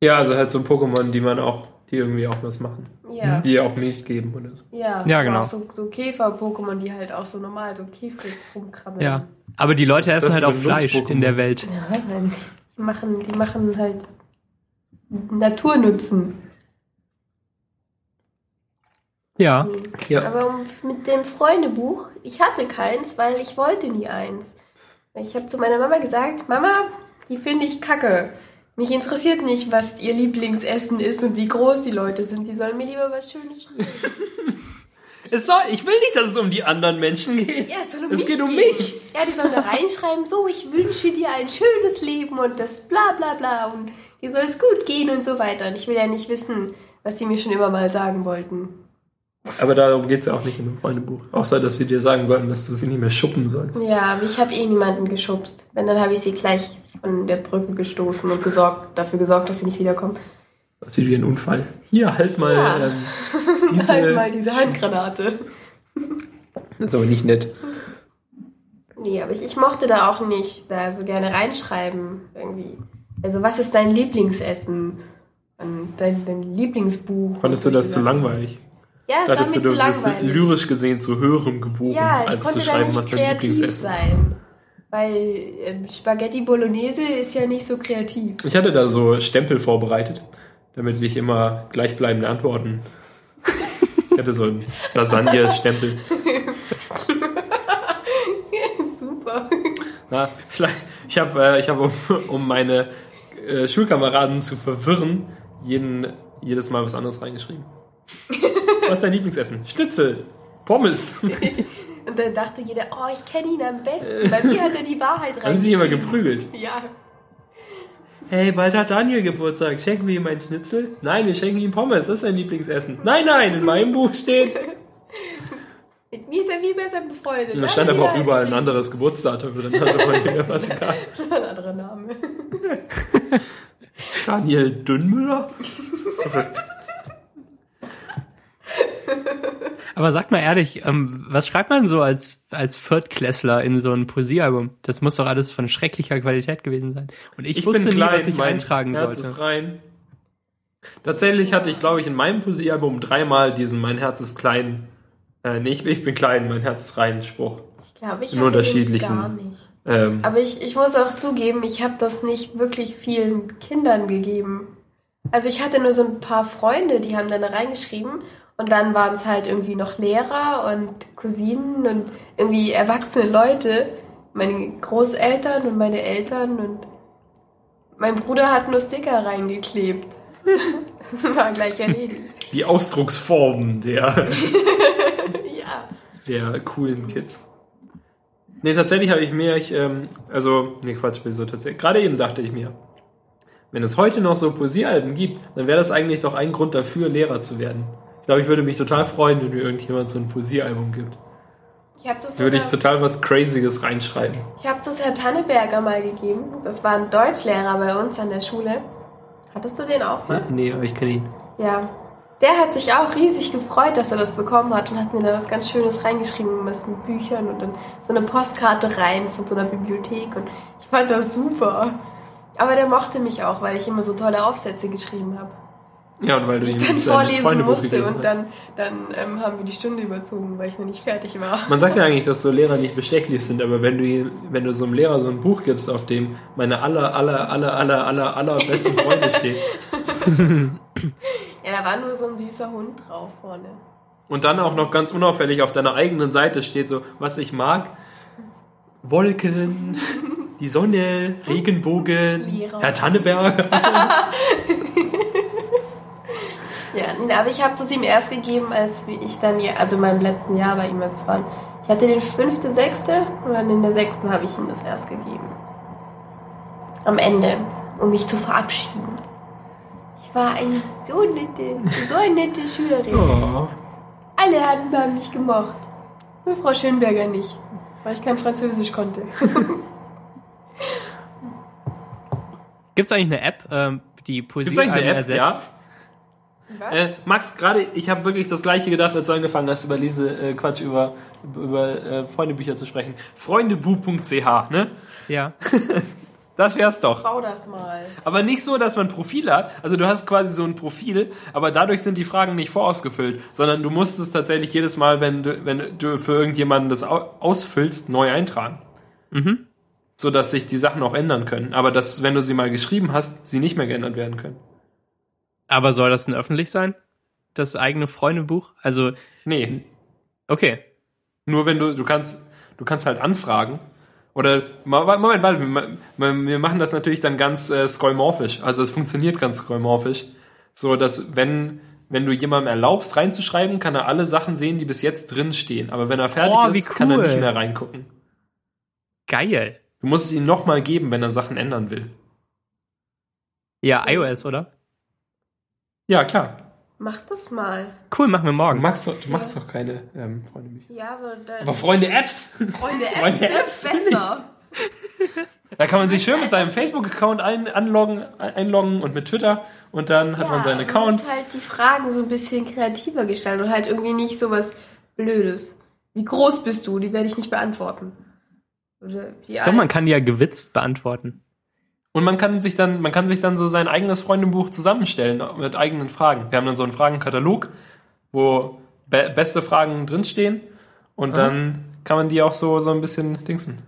Ja, also halt so Pokémon, die man auch, die irgendwie auch was machen. Ja. Die auch Milch geben oder so. Ja, Ja, genau. Auch so, so Käfer-Pokémon, die halt auch so normal so Käfer rumkrabbeln. Ja. Aber die Leute essen halt auch Fleisch in der Welt. Ja, nein. Die machen, die machen halt Naturnutzen. Ja. Ja. Aber um, mit dem Freundebuch, ich hatte keins, weil ich wollte nie eins. Ich habe zu meiner Mama gesagt, Mama, die finde ich kacke. Mich interessiert nicht, was ihr Lieblingsessen ist und wie groß die Leute sind. Die sollen mir lieber was Schönes schreiben. Es soll, ich will nicht, dass es um die anderen Menschen geht. Ja, es soll um es mich geht um gehen. mich. Ja, die sollen da reinschreiben, so, ich wünsche dir ein schönes Leben und das bla bla bla und dir soll es gut gehen und so weiter. Und ich will ja nicht wissen, was die mir schon immer mal sagen wollten. Aber darum geht es ja auch nicht in einem Freundebuch. Außer, dass sie dir sagen sollten, dass du sie nicht mehr schuppen sollst. Ja, aber ich habe eh niemanden geschubst. Wenn, dann habe ich sie gleich von der Brücke gestoßen und gesorgt, dafür gesorgt, dass sie nicht wiederkommen. Das sieht wie ein Unfall. Hier, halt mal Ja. ähm, diese... Halt mal diese Handgranate. Das ist aber nicht nett. Nee, aber ich, ich mochte da auch nicht da so gerne reinschreiben irgendwie. Also, was ist dein Lieblingsessen? Und dein, dein Lieblingsbuch? Fandest du das zu langweilig? Ja, es Da war mir zu langweilig. lyrisch gesehen zu höherem geboren, Ja, ich als zu schreiben, was dein kreativ Lieblingsessen sein. Weil ähm, Spaghetti Bolognese ist ja nicht so kreativ. Ich hatte da so Stempel vorbereitet, damit ich immer gleichbleibende Antworten. ich hatte so einen Lasagne-Stempel. Super. Na, vielleicht, ich habe, äh, ich hab, um, um meine äh, Schulkameraden zu verwirren, jeden, jedes Mal was anderes reingeschrieben. Was ist dein Lieblingsessen? Schnitzel, Pommes. Und dann dachte jeder, oh, ich kenne ihn am besten. Bei mir hat er die Wahrheit Haben sie immer geprügelt. Ja. Hey, bald hat Daniel Geburtstag. Schenken wir ihm ein Schnitzel? Nein, wir schenken ihm Pommes. Das ist sein Lieblingsessen. Nein, nein, in meinem Buch steht. Mit mir ist er viel besser befreundet. Da Da stand er aber auch überall ein anderes Geburtsdatum drin. Also von mir was geschrieben. Ein anderer Name. Daniel Dünnmüller? Aber sag mal ehrlich, ähm, was schreibt man so als, als Viertklässler in so ein Poesiealbum? Das muss doch alles von schrecklicher Qualität gewesen sein. Und ich, wusste nie, was ich mein eintragen Herz sollte. ist rein. Tatsächlich hatte ich, glaube ich, in meinem Poesiealbum dreimal diesen Mein Herz ist klein. Äh, nee, ich, ich bin klein, mein Herz ist rein Spruch. Ich glaube, ich In hatte unterschiedlichen- gar nicht. Ähm, Aber ich, ich muss auch zugeben, ich habe das nicht wirklich vielen Kindern gegeben. Also ich hatte nur so ein paar Freunde, die haben dann da reingeschrieben und dann waren es halt irgendwie noch Lehrer und Cousinen und irgendwie erwachsene Leute, meine Großeltern und meine Eltern und mein Bruder hat nur Sticker reingeklebt. Das war gleich erledigt. die Ausdrucksformen der, Ja. der coolen Kids. Nee, tatsächlich habe ich mir, ich, ähm, also, nee, Quatsch, so tatsächlich. Gerade eben dachte ich mir, wenn es heute noch so Poesiealben gibt, dann wäre das eigentlich doch ein Grund dafür, Lehrer zu werden. Ich glaube, ich würde mich total freuen, wenn mir irgendjemand so ein Poesiealbum gibt. Ich habe das, Da würde ich total was Crazyes reinschreiben. ich hab das Herr Tanneberger mal gegeben. Das war ein Deutschlehrer bei uns an der Schule. Hattest du den auch mal? Nee, aber ich kenne ihn. Ja. Der hat sich auch riesig gefreut, dass er das bekommen hat und hat mir da was ganz Schönes reingeschrieben, was mit Büchern und dann so eine Postkarte rein von so einer Bibliothek und ich fand das super. Aber der mochte mich auch, weil ich immer so tolle Aufsätze geschrieben habe. Ja, und weil du ich dann vorlesen musste und dann, dann ähm, haben wir die Stunde überzogen, weil ich noch nicht fertig war. Man sagt ja eigentlich, dass so Lehrer nicht bestechlich sind, aber wenn du, wenn du so einem Lehrer so ein Buch gibst, auf dem meine aller, aller, aller, aller, aller, aller besten Freunde steht Ja, da war nur so ein süßer Hund drauf vorne. und dann auch noch ganz unauffällig auf deiner eigenen Seite steht so, was ich mag, Wolken, die Sonne, Regenbogen, Lehrer. Herr Tanneberg. Ja, aber ich habe das ihm erst gegeben, als wie ich dann, ja, also in meinem letzten Jahr bei ihm, es waren, ich hatte den fünfte, sechste und dann in der sechsten habe ich ihm das erst gegeben. Am Ende, um mich zu verabschieden. Ich war eine so nette, so eine nette Schülerin. Oh. Alle hatten haben mich gemocht. Nur Frau Schönberger nicht, weil ich kein Französisch konnte. Gibt es eigentlich eine App, ähm, die Poesie Gibt's eigentlich eine einem App? ersetzt? Was? Äh, Max, gerade, ich habe wirklich das gleiche gedacht, als du angefangen hast, über diese äh, Quatsch, über, über äh, Freundebücher zu sprechen. Freundebu.ch, ne? Ja. Das wär's doch. Bau das mal. Aber nicht so, dass man ein Profil hat. Also du hast quasi so ein Profil, aber dadurch sind die Fragen nicht vorausgefüllt, sondern du musst es tatsächlich jedes Mal, wenn du, wenn du für irgendjemanden das au- ausfüllst, neu eintragen. Mhm. So dass sich die Sachen auch ändern können. Aber dass, wenn du sie mal geschrieben hast, sie nicht mehr geändert werden können. Aber soll das denn öffentlich sein? Das eigene Freundebuch? Also, Nee. okay. Nur wenn du, du kannst, du kannst halt anfragen. Oder, Moment, warte, wir ma- wir machen das natürlich dann ganz äh, skoimorphisch. Also es funktioniert ganz skoimorphisch. So, dass wenn, wenn du jemandem erlaubst, reinzuschreiben, kann er alle Sachen sehen, die bis jetzt drin stehen. Aber wenn er fertig Oh, ist, kann er cool. nicht mehr reingucken. Geil. Du musst es ihm nochmal geben, wenn er Sachen ändern will. Ja, iOS, oder? Ja, klar. Mach das mal. Cool, machen wir Du morgen. machst doch, du machst doch keine ähm, Freunde mich. Ja, aber, dann, Aber Freunde-Apps! Freunde Apps Freunde sind Apps bin besser. Da kann man sich schön mit seinem Facebook-Account ein, anloggen, einloggen und mit Twitter und dann hat man seinen Man Account. muss halt die Fragen so ein bisschen kreativer gestalten und halt irgendwie nicht sowas Blödes. Wie groß bist du? Die werde ich nicht beantworten. Oder wie Doch, man kann die ja gewitzt beantworten. Und man kann sich dann, man kann sich dann so sein eigenes Freundebuch zusammenstellen mit eigenen Fragen. Wir haben dann so einen Fragenkatalog, wo be beste Fragen drinstehen und dann kann man die auch so, so ein bisschen dingsen.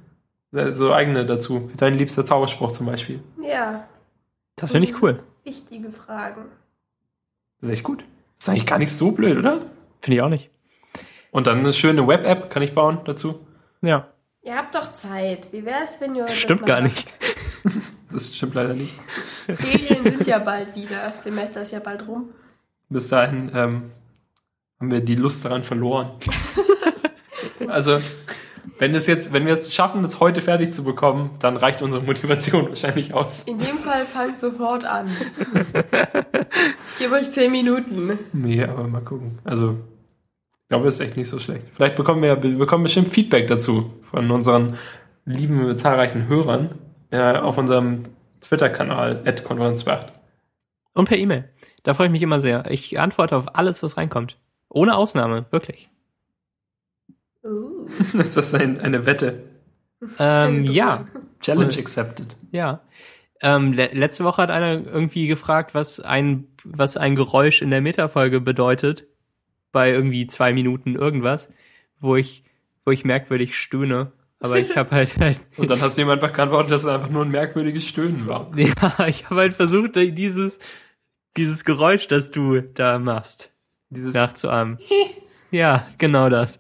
Äh, So eigene dazu. Dein liebster Zauberspruch zum Beispiel. Ja, Das finde ich cool. wichtige Fragen. Das ist echt gut. ist eigentlich gar nicht so blöd, oder? Finde ich auch nicht. Und dann eine schöne Web-App kann ich bauen dazu. Ja. Ihr habt doch Zeit. Wie wäre es, wenn ihr... das Stimmt gar nicht. Das stimmt leider nicht. Ferien sind ja bald wieder. Das Semester ist ja bald rum. Bis dahin ähm, haben wir die Lust daran verloren. also, wenn es jetzt, wenn wir es schaffen, das heute fertig zu bekommen, dann reicht unsere Motivation wahrscheinlich aus. In dem Fall fangt sofort an. Ich gebe euch zehn Minuten. Nee, aber mal gucken. Also, ich glaube, es ist echt nicht so schlecht. Vielleicht bekommen wir, wir bekommen bestimmt Feedback dazu von unseren lieben, zahlreichen Hörern äh, auf unserem Twitter-Kanal, konferenzwacht. Und per E-Mail. Da freue ich mich immer sehr. Ich antworte auf alles, was reinkommt. Ohne Ausnahme, wirklich. Uh, Ist das ein, eine Wette? Ähm, ja, Challenge accepted. ja. Ähm, le letzte Woche hat einer irgendwie gefragt, was ein, was ein Geräusch in der Metafolge bedeutet. Bei irgendwie zwei Minuten irgendwas, wo ich, wo ich merkwürdig stöhne. Aber ich habe halt, halt Und dann hast du ihm einfach geantwortet, dass es einfach nur ein merkwürdiges Stöhnen war. ja, ich habe halt versucht, dieses, dieses Geräusch, das du da machst, Dieses nachzuahmen. Ja, genau das.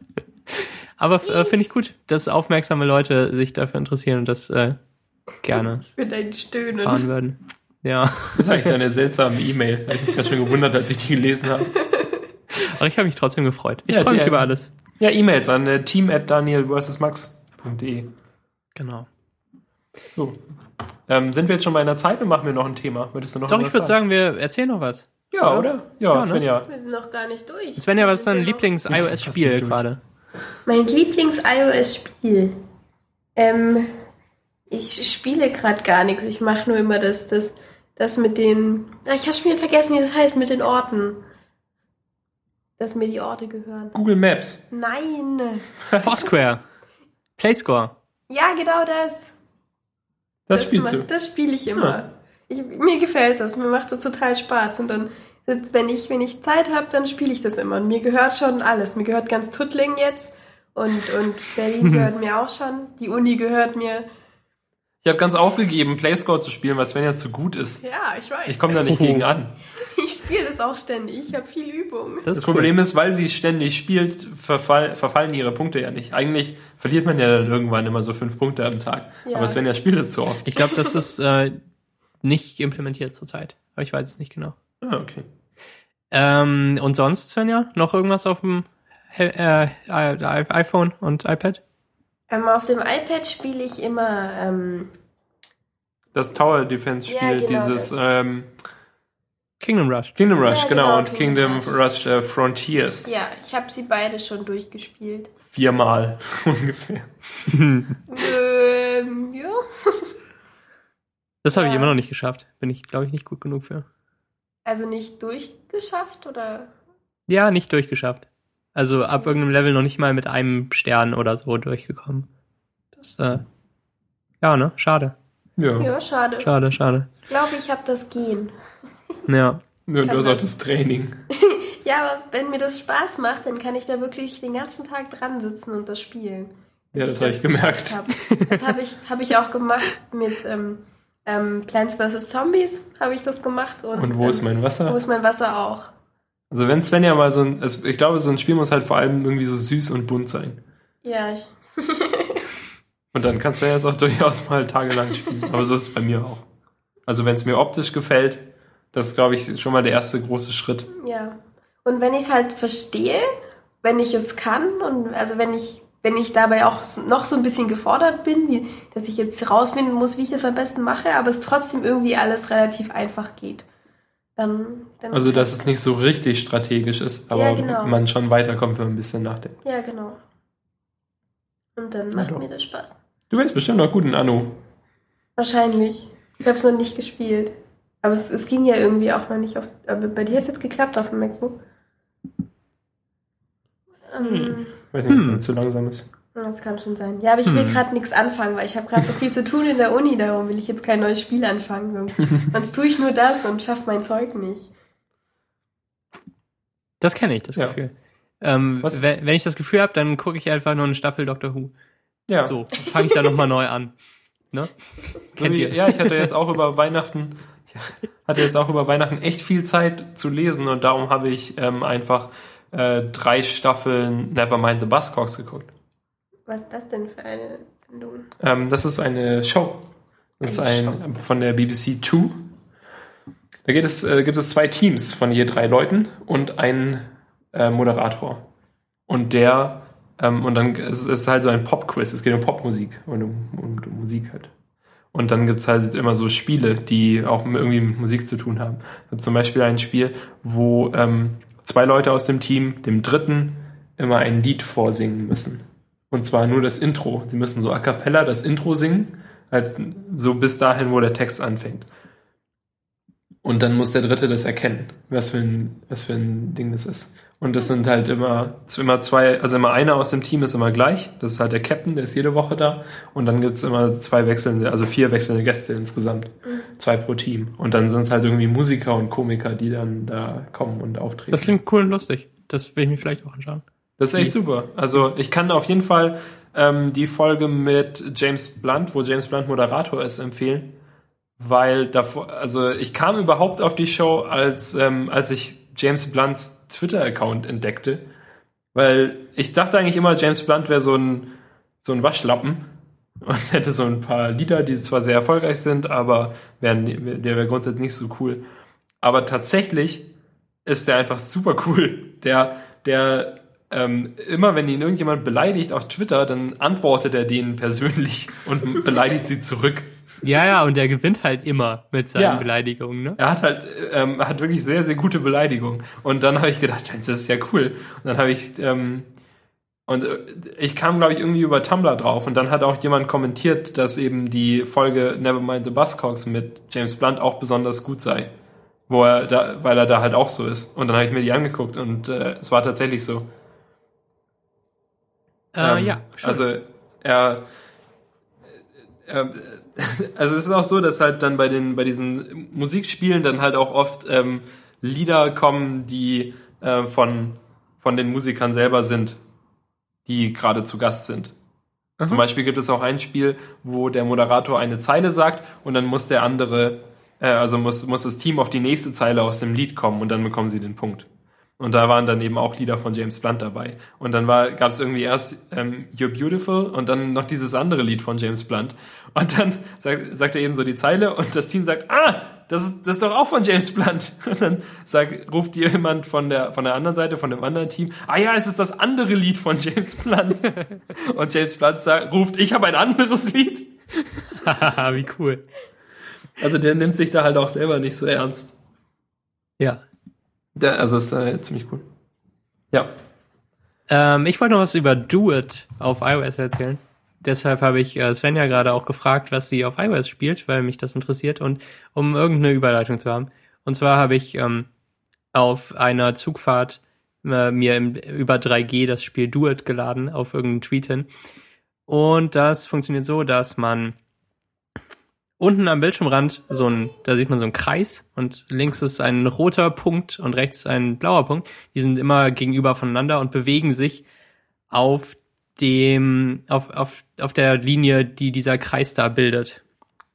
Aber äh, finde ich gut, dass aufmerksame Leute sich dafür interessieren und das äh, gerne für dein Stöhnen. fahren würden. Ja. Das ist eigentlich eine seltsame E-Mail. Ich mich ganz schön gewundert, als ich die gelesen habe. Aber ich habe mich trotzdem gefreut. Ich Ja, freue mich über alles. Ja, E-Mails an äh, team at daniel max.de. Genau. So. Ähm, sind wir jetzt schon bei einer Zeit und machen wir noch ein Thema? Würdest du noch Doch, ich würde sagen, wir erzählen noch was. Ja, oder? Ja, Ja, ne? Svenja. Wir sind noch gar nicht durch. Svenja, was ist dein noch- Lieblings-iOS-Spiel gerade? Mein Lieblings-iOS-Spiel. Ähm, ich spiele gerade gar nichts. Ich mache nur immer das, das, das mit den. Ah, ich habe schon wieder vergessen, wie das heißt, mit den Orten. Dass mir die Orte gehören. Google Maps. Nein! Foursquare. Playscore. Ja, genau das. Das, spielst ma- du. Das spiele ich immer. Ich, mir gefällt das, mir macht das total Spaß. Und dann, wenn ich, wenn ich Zeit habe, dann spiele ich das immer. Und mir gehört schon alles. Mir gehört ganz Tuttlingen jetzt. Und, und Berlin gehört mir auch schon. Die Uni gehört mir. Ich habe ganz aufgegeben, Playscore zu spielen, weil Svenja zu gut ist. Ja, ich weiß. Ich komme da nicht gegen an. Ich spiele das auch ständig. Ich habe viel Übung. Das, Das Problem ist, weil sie ständig spielt, verfall, verfallen ihre Punkte ja nicht. Eigentlich verliert man ja dann irgendwann immer so fünf Punkte am Tag. Ja. Aber Svenja spielt es zu oft. Ich glaube, das ist äh, nicht implementiert zurzeit. Aber ich weiß es nicht genau. Ah, okay. Ähm, und sonst, Svenja, noch irgendwas auf dem äh, iPhone und iPad? Ähm, auf dem iPad spiele ich immer. Ähm, Das Tower Defense Spiel, Ja, genau dieses das. ähm, Kingdom Rush. Kingdom Rush, Ja, genau, genau, und Kingdom Kingdom Rush äh, Frontiers. ja, ich habe sie beide schon durchgespielt. Viermal ungefähr. Ähm, ja. Das habe ich Ja. immer noch nicht geschafft. Bin ich, glaube ich, nicht gut genug für. Also nicht durchgeschafft oder? Ja, nicht durchgeschafft. Also ab irgendeinem Level noch nicht mal mit einem Stern oder so durchgekommen. Das, äh, ja, ne? Schade. Ja. Ja, schade. Schade, schade. Ich glaube, ich habe das Gehen. Ja. Und du hast auch das Training. Ja, aber wenn mir das Spaß macht, dann kann ich da wirklich den ganzen Tag dran sitzen und das spielen. Ja, das habe ich gemerkt. hab. Das habe ich, hab ich auch gemacht mit ähm, ähm, Plants vs. Zombies, habe ich das gemacht. Und, Und wo ist ähm, mein Wo Wasser? ist mein Wasser auch? Also wenn Svenja mal so ein, also ich glaube, so ein Spiel muss halt vor allem irgendwie so süß und bunt sein. Ja, ich, Und dann kann Svenja es auch durchaus mal tagelang spielen. Aber so ist es bei mir auch. Also wenn es mir optisch gefällt, das ist, glaube ich, schon mal der erste große Schritt. ja. Und wenn ich es halt verstehe, wenn ich es kann und also wenn ich wenn ich dabei auch noch so ein bisschen gefordert bin, wie, dass ich jetzt rausfinden muss, wie ich das am besten mache, aber es trotzdem irgendwie alles relativ einfach geht, dann, dann Also dass es nicht so richtig strategisch ist, aber Ja, genau. man schon weiterkommt, wenn man ein bisschen nachdenkt. Ja, genau. Und dann macht doch. mir das Spaß. Du wärst bestimmt noch gut in Anno. Wahrscheinlich. Ich habe es noch nicht gespielt. Aber es, es ging ja irgendwie auch noch nicht auf. Aber bei dir hat es jetzt geklappt auf dem MacBook. Ähm, Ich weiß nicht, Hm. ob das zu langsam ist. Das kann schon sein. Ja, aber ich will Hm. gerade nichts anfangen, weil ich habe gerade so viel zu tun in der Uni, darum will ich jetzt kein neues Spiel anfangen. So. Sonst tue ich nur das und schaffe mein Zeug nicht. Das kenne ich, das Ja. Gefühl. Ähm, Was- wenn, wenn ich das Gefühl habe, dann gucke ich einfach nur eine Staffel Doctor Who. Ja. So, fange ich da nochmal neu an. Ne? Kennt ihr? ja, ich hatte jetzt auch über Weihnachten, ich hatte jetzt auch über Weihnachten echt viel Zeit zu lesen und darum habe ich ähm, einfach äh, drei Staffeln Nevermind the Buzzcocks geguckt. Was ist das denn für eine Sendung? Ähm, das ist eine Show. Das ist Eine ein von der BBC Two. Da geht es, äh, gibt es zwei Teams von je drei Leuten und einen äh, Moderator. Und der, ähm, und dann ist es ist halt so ein Pop-Quiz. Es geht um Popmusik und um, um, um Musik halt. Und dann gibt's halt immer so Spiele, die auch irgendwie mit Musik zu tun haben. Es gibt zum Beispiel ein Spiel, wo ähm, zwei Leute aus dem Team dem dritten immer ein Lied vorsingen müssen. Und zwar nur das Intro. Sie müssen so a cappella das Intro singen, halt so bis dahin, wo der Text anfängt. Und dann muss der Dritte das erkennen, was für ein, was für ein Ding das ist. Und das sind halt immer, immer zwei, also immer einer aus dem Team ist immer gleich. Das ist halt der Captain, der ist jede Woche da. Und dann gibt's immer zwei wechselnde, also vier wechselnde Gäste insgesamt. Zwei pro Team. Und dann sind's halt irgendwie Musiker und Komiker, die dann da kommen und auftreten. Das klingt cool und lustig. Das will ich mir vielleicht auch anschauen. Das ist echt super. Also ich kann auf jeden Fall ähm, die Folge mit James Blunt, wo James Blunt Moderator ist, empfehlen. Weil davor, also ich kam überhaupt auf die Show, als, ähm, als ich James Blunts Twitter-Account entdeckte. Weil ich dachte eigentlich immer, James Blunt wäre so ein, so ein Waschlappen und hätte so ein paar Lieder, die zwar sehr erfolgreich sind, aber wären, der wäre grundsätzlich nicht so cool. Aber tatsächlich ist der einfach super cool. Der, der ähm, immer wenn ihn irgendjemand beleidigt auf Twitter, dann antwortet er denen persönlich und beleidigt sie zurück. Ja, ja, und der gewinnt halt immer mit seinen Ja. Beleidigungen, ne? Er hat halt, ähm, er hat wirklich sehr, sehr gute Beleidigungen. Und dann habe ich gedacht, das ist ja cool. Und dann habe ich ähm, Und äh, ich kam, glaube ich, irgendwie über Tumblr drauf und dann hat auch jemand kommentiert, dass eben die Folge Nevermind the Buzzcocks mit James Blunt auch besonders gut sei. Wo er da, weil er da halt auch so ist. Und dann habe ich mir die angeguckt und äh, es war tatsächlich so. Äh, Ähm, ja, schön. Also er, er also es ist auch so, dass halt dann bei den bei diesen Musikspielen dann halt auch oft ähm, Lieder kommen, die äh, von von den Musikern selber sind, die gerade zu Gast sind. Zum Beispiel gibt es auch ein Spiel, wo der Moderator eine Zeile sagt und dann muss der andere, äh, also muss, muss das Team auf die nächste Zeile aus dem Lied kommen und dann bekommen sie den Punkt. Und da waren dann eben auch Lieder von James Blunt dabei. Und dann war, gab es irgendwie erst ähm, You're Beautiful und dann noch dieses andere Lied von James Blunt. Und dann sagt, sagt er eben so die Zeile und das Team sagt, ah, das ist, das ist doch auch von James Blunt. Und dann sagt, ruft jemand von der, von der anderen Seite, von dem anderen Team, ah ja, es ist das andere Lied von James Blunt. und James Blunt sagt, ruft, ich habe ein anderes Lied. Haha, wie cool. Also der nimmt sich da halt auch selber nicht so ernst. Ja. Der, also ist äh, ziemlich cool. Ja. Ähm, ich wollte noch was über Do It auf iOS erzählen. Deshalb habe ich äh, Svenja gerade auch gefragt, was sie auf iOS spielt, weil mich das interessiert und um irgendeine Überleitung zu haben. Und zwar habe ich ähm, auf einer Zugfahrt äh, mir im, über 3G das Spiel Do It geladen auf irgendeinen Tweet hin. Und das funktioniert so, dass man unten am Bildschirmrand so ein, da sieht man so einen Kreis und links ist ein roter Punkt und rechts ein blauer Punkt. Die sind immer gegenüber voneinander und bewegen sich auf dem, auf, auf, auf der Linie, die dieser Kreis da bildet.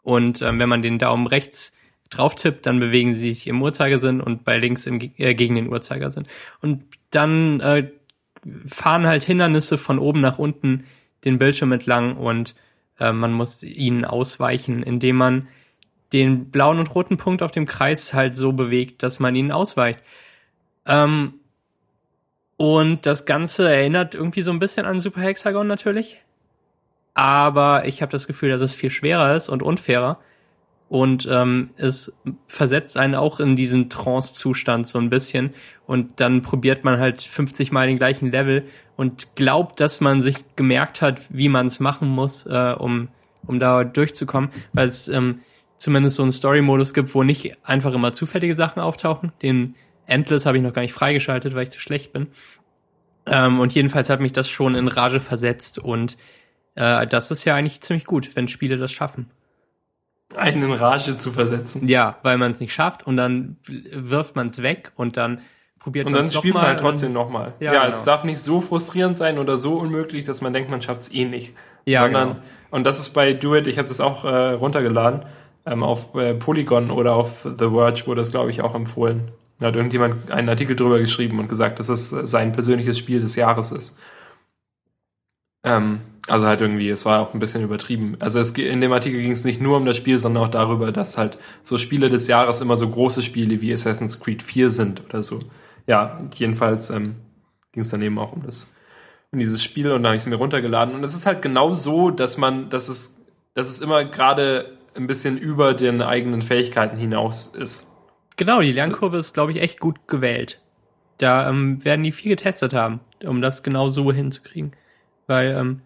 Und ähm, wenn man den Daumen rechts drauf tippt, dann bewegen sie sich im Uhrzeigersinn und bei links im, äh, gegen den Uhrzeigersinn. Und dann äh, fahren halt Hindernisse von oben nach unten den Bildschirm entlang und äh, man muss ihnen ausweichen, indem man den blauen und roten Punkt auf dem Kreis halt so bewegt, dass man ihnen ausweicht. Ähm, und das Ganze erinnert irgendwie so ein bisschen an Super Hexagon natürlich. Aber ich habe das Gefühl, dass es viel schwerer ist und unfairer. Und ähm, es versetzt einen auch in diesen Trance-Zustand so ein bisschen. Und dann probiert man halt 50 Mal den gleichen Level und glaubt, dass man sich gemerkt hat, wie man es machen muss, äh, um, um da durchzukommen. Weil es ähm, zumindest so einen Story-Modus gibt, wo nicht einfach immer zufällige Sachen auftauchen. Den Endless habe ich noch gar nicht freigeschaltet, weil ich zu schlecht bin. Ähm, und jedenfalls hat mich das schon in Rage versetzt. Und äh, das ist ja eigentlich ziemlich gut, wenn Spiele das schaffen. Einen in Rage zu versetzen. Ja, weil man es nicht schafft und dann wirft man es weg und dann probiert Und man dann es spielt man halt trotzdem nochmal. Ja, Ja, genau. es darf nicht so frustrierend sein oder so unmöglich, dass man denkt, man schafft es eh nicht. Ja, Sondern, genau. und das ist bei Do It, ich habe das auch äh, runtergeladen, ähm, auf äh, Polygon oder auf The Verge wurde das, glaube ich, auch empfohlen. Da hat irgendjemand einen Artikel drüber geschrieben und gesagt, dass es äh, sein persönliches Spiel des Jahres ist. Ähm, also halt irgendwie, es war auch ein bisschen übertrieben. Also es, in dem Artikel ging es nicht nur um das Spiel, sondern auch darüber, dass halt so Spiele des Jahres immer so große Spiele wie Assassin's Creed 4 sind oder so. Ja, jedenfalls ähm, ging es dann eben auch um das um dieses Spiel und da habe ich es mir runtergeladen. Und es ist halt genau so, dass man, dass es, dass es immer gerade ein bisschen über den eigenen Fähigkeiten hinaus ist. Genau, die Lernkurve ist, glaube ich, echt gut gewählt. Da ähm, werden die viel getestet haben, um das genau so hinzukriegen. Weil, ähm,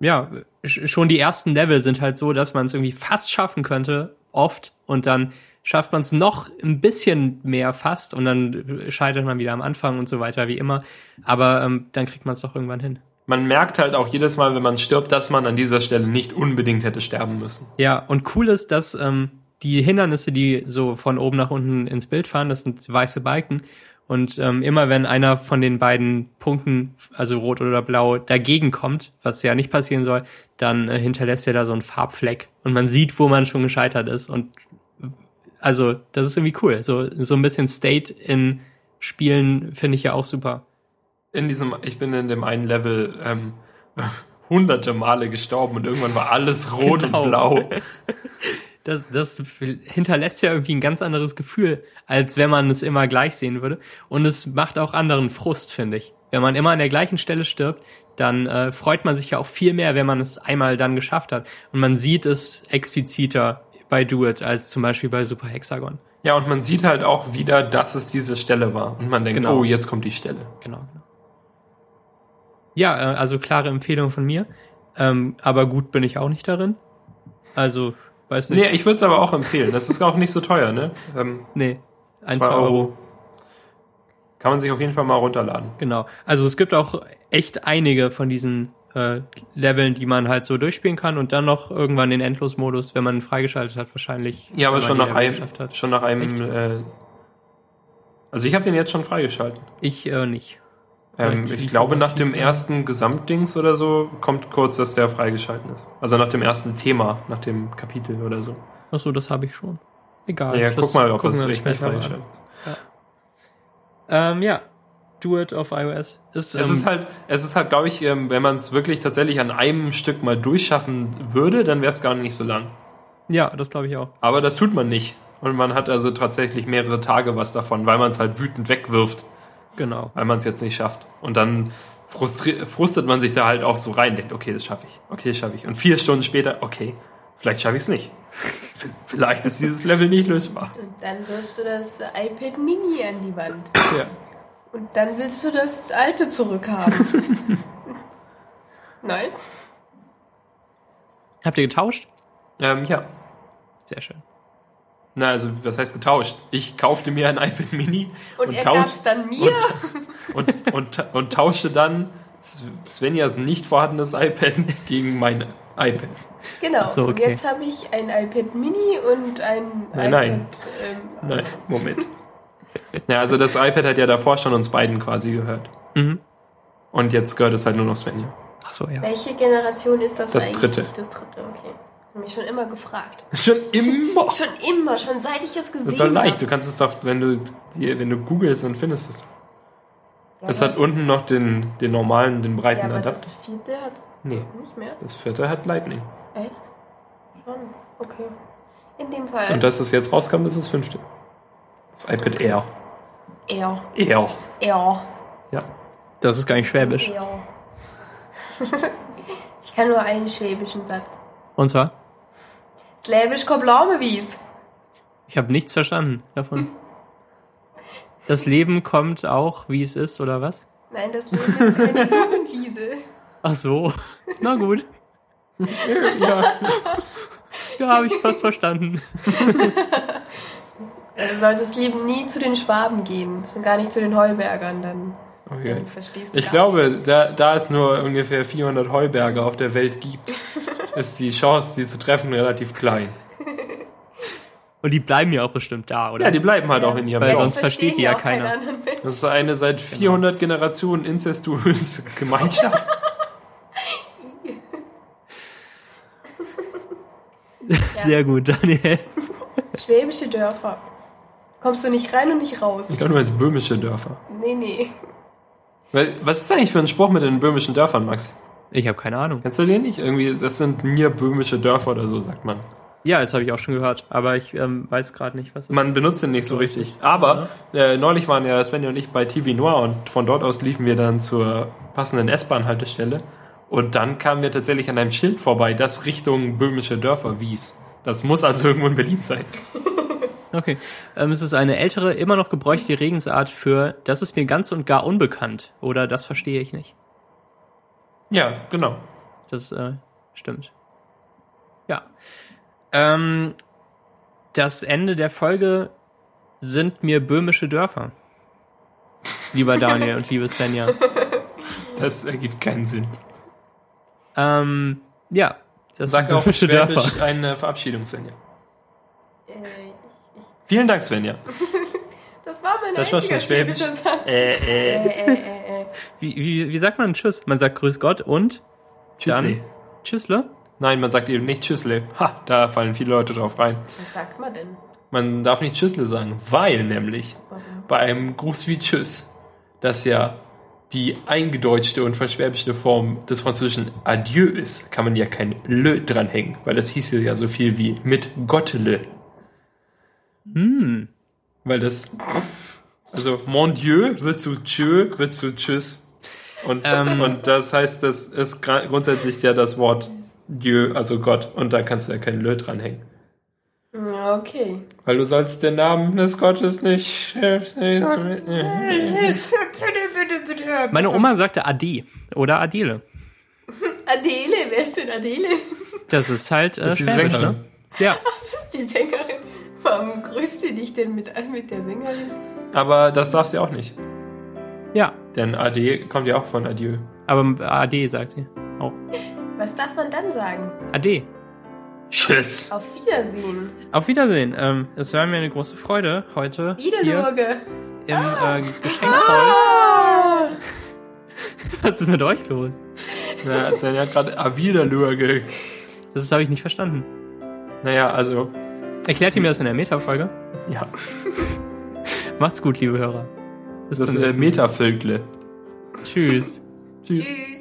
ja, sch- schon die ersten Level sind halt so, dass man es irgendwie fast schaffen könnte, oft, und dann schafft man es noch ein bisschen mehr fast und dann scheitert man wieder am Anfang und so weiter, wie immer. Aber ähm, dann kriegt man es doch irgendwann hin. Man merkt halt auch jedes Mal, wenn man stirbt, dass man an dieser Stelle nicht unbedingt hätte sterben müssen. Ja, und cool ist, dass ähm, die Hindernisse, die so von oben nach unten ins Bild fahren, das sind weiße Balken. Und ähm, immer wenn einer von den beiden Punkten, also rot oder blau, dagegen kommt, was ja nicht passieren soll, dann äh, hinterlässt er da so einen Farbfleck. Und man sieht, wo man schon gescheitert ist. Und also, das ist irgendwie cool. So, so ein bisschen State in Spielen finde ich ja auch super. In diesem, ich bin in dem einen Level ähm, hunderte Male gestorben und irgendwann war alles rot Genau. und blau. das, das hinterlässt ja irgendwie ein ganz anderes Gefühl, als wenn man es immer gleich sehen würde. Und es macht auch anderen Frust, finde ich. Wenn man immer an der gleichen Stelle stirbt, dann äh, freut man sich ja auch viel mehr, wenn man es einmal dann geschafft hat. Und man sieht es expliziter bei Do It als zum Beispiel bei Super Hexagon. Ja, und man sieht halt auch wieder, dass es diese Stelle war. Und man denkt, Genau. oh, jetzt kommt die Stelle. Genau. genau. Ja, äh, also klare Empfehlung von mir. Ähm, aber gut bin ich auch nicht darin. Also, weiß nicht. Nee, ich würde es aber auch empfehlen. Das ist auch nicht so teuer, ne? Ähm, Nee. Ein, zwei zwei Euro. Euro. Kann man sich auf jeden Fall mal runterladen. Genau. Also es gibt auch echt einige von diesen äh, Leveln, die man halt so durchspielen kann und dann noch irgendwann den Endlosmodus, wenn man ihn freigeschaltet hat, wahrscheinlich. Ja, aber schon nach Level einem, geschafft hat. schon nach einem, äh, also ich habe den jetzt schon freigeschaltet. Ich äh, nicht. Ähm, ich glaube, nach dem ja. ersten Gesamtdings oder so kommt kurz, dass der freigeschalten ist. Also nach dem ersten Thema, nach dem Kapitel oder so. Achso, das habe ich schon. Egal. Ja, das guck mal, ob uns richtig freigeschaltet ist. Ähm, ja. Do it auf iOS. Ist, Es ähm, ist halt, es ist halt, glaube ich, ähm, wenn man es wirklich tatsächlich an einem Stück mal durchschaffen würde, dann wäre es gar nicht so lang. Ja, das glaube ich auch. Aber das tut man nicht. Und man hat also tatsächlich mehrere Tage was davon, weil man es halt wütend wegwirft, Genau. weil man es jetzt nicht schafft. Und dann frustet man sich da halt auch so rein, denkt, okay, das schaffe ich. Okay, das schaffe ich. Und vier Stunden später, okay, vielleicht schaffe ich es nicht. Vielleicht ist dieses Level nicht lösbar. Und dann wirfst du das iPad Mini an die Wand. Ja. Und dann willst du das alte zurückhaben. Nein? Habt ihr getauscht? Ähm, ja. Sehr schön. Na, also, was heißt getauscht? Ich kaufte mir ein iPad Mini Und, er taus- gab's dann mir? und, und, und, und tauschte dann Svenjas nicht vorhandenes iPad gegen mein iPad. Genau. So, Und okay. jetzt habe ich ein iPad Mini und ein Nein, iPad. nein. Ähm, Nein, Moment. Ja, also das iPad hat ja davor schon uns beiden quasi gehört. Mhm. Und jetzt gehört es halt nur noch Svenja. Achso, ja. Welche Generation ist das, Das eigentlich? dritte. Das dritte, okay. Hab mich schon immer gefragt. Schon immer. Schon immer, schon seit ich es gesehen Das ist doch leicht. Du habe. kannst es doch, wenn du, die- wenn du googelst, dann findest du es. Ja, Es hat unten noch den, den normalen, den ja, breiten aber Adapter. das vierte hat Nee, nicht mehr. das vierte hat Lightning. Echt? Schon. Okay. In dem Fall. Und dass es jetzt rauskam, das ist das fünfte. Das iPad Air. er. Air. Er. Ja. Das ist gar nicht schwäbisch. Er. ich kann nur einen schwäbischen Satz. Und zwar? Slavisch Koblamewies. Ich habe nichts verstanden davon. Das Leben kommt auch, wie es ist, oder was? Nein, das Leben ist keine Blumenwiese. Ach so. Na gut. ja. Ja, habe ich fast verstanden. Du solltest lieben nie zu den Schwaben gehen. Schon gar nicht zu den Heubergern, dann, Okay. dann verstehst du Ich gar glaube, da, da es nur ungefähr 400 Heuberge auf der Welt gibt, ist die Chance, sie zu treffen, relativ klein. Und die bleiben ja auch bestimmt da, oder? Ja, die bleiben halt auch in ihrem Weil sonst versteht die ja keiner. Das ist eine seit 400 Generationen inzestuöse Gemeinschaft. Sehr gut, Daniel. Schwäbische Dörfer. Kommst du nicht rein und nicht raus. Ich glaube, du meinst böhmische Dörfer. Nee, nee. Was ist eigentlich für ein Spruch mit den böhmischen Dörfern, Max? Ich habe keine Ahnung. Kennst du den nicht? Irgendwie, das sind mir böhmische Dörfer oder so, sagt man. Ja, das habe ich auch schon gehört, aber ich ähm, weiß gerade nicht, was es Man benutzt den nicht so richtig. Aber äh, neulich waren ja Svenja und ich bei TV Noir und von dort aus liefen wir dann zur passenden S-Bahn-Haltestelle. Und dann kamen wir tatsächlich an einem Schild vorbei, das Richtung böhmische Dörfer wies. Das muss also irgendwo in Berlin sein. Okay. Ähm, es ist eine ältere, immer noch gebräuchliche Redensart für das ist mir ganz und gar unbekannt oder das verstehe ich nicht. Ja, genau. Das äh, stimmt. Ja. Ähm, das Ende der Folge sind mir böhmische Dörfer. Lieber Daniel und liebe Svenja. Das ergibt keinen Sinn. Ähm, ja. Das Sag sind auf böhmische Schwäbisch eine Verabschiedung, Svenja. Äh, Vielen Dank, Svenja. das war mein Das war schon Schwäbisch. schwäbischer Satz. Äh. äh, äh, äh. Wie, wie, wie sagt man Tschüss? Man sagt Grüß Gott und Tschüssle. dann Tschüssle. Nein, man sagt eben nicht Tschüssle. Ha, da fallen viele Leute drauf rein. Was sagt man denn? Man darf nicht Tschüssle sagen, weil nämlich Warum? bei einem Gruß wie Tschüss, das ja die eingedeutschte und verschwäbischte Form des französischen Adieu ist, kann man ja kein Le dranhängen, weil das hieß ja so viel wie mit Gottele. Hm. Weil das, also Mon Dieu wird zu Tschö, wird zu Tschüss. Und, Ähm. und das heißt, das ist grundsätzlich ja das Wort Dieu, also Gott. Und da kannst du ja kein Le dranhängen. Ja, okay. Weil du sollst den Namen des Gottes nicht. Bitte, bitte, bitte. Meine Oma sagte Ade oder Adele. Adele, wer ist denn Adele? Das ist halt äh, Das ist die Schwäbisch, Sängerin. ne? Ja. Das ist die Sängerin. Warum grüßt ihr dich denn mit, mit der Sängerin? Aber das darf sie auch nicht. Ja. Denn AD kommt ja auch von Adieu. Aber Ade sagt sie. Auch. Was darf man dann sagen? Ade. Tschüss. Auf Wiedersehen. Auf Wiedersehen. Ähm, es war mir eine große Freude heute hier Wiederlurge. im äh, Geschenkhall. Ah! Was ist mit euch los? Ja, Sven hat gerade Aviderlurge. Das habe ich nicht verstanden. Naja, also, Erklärt ihr mir das in der Meta-Folge? ja. Macht's gut, liebe Hörer. Bis Das ist äh. Metavölkle. Tschüss. Tschüss. Tschüss.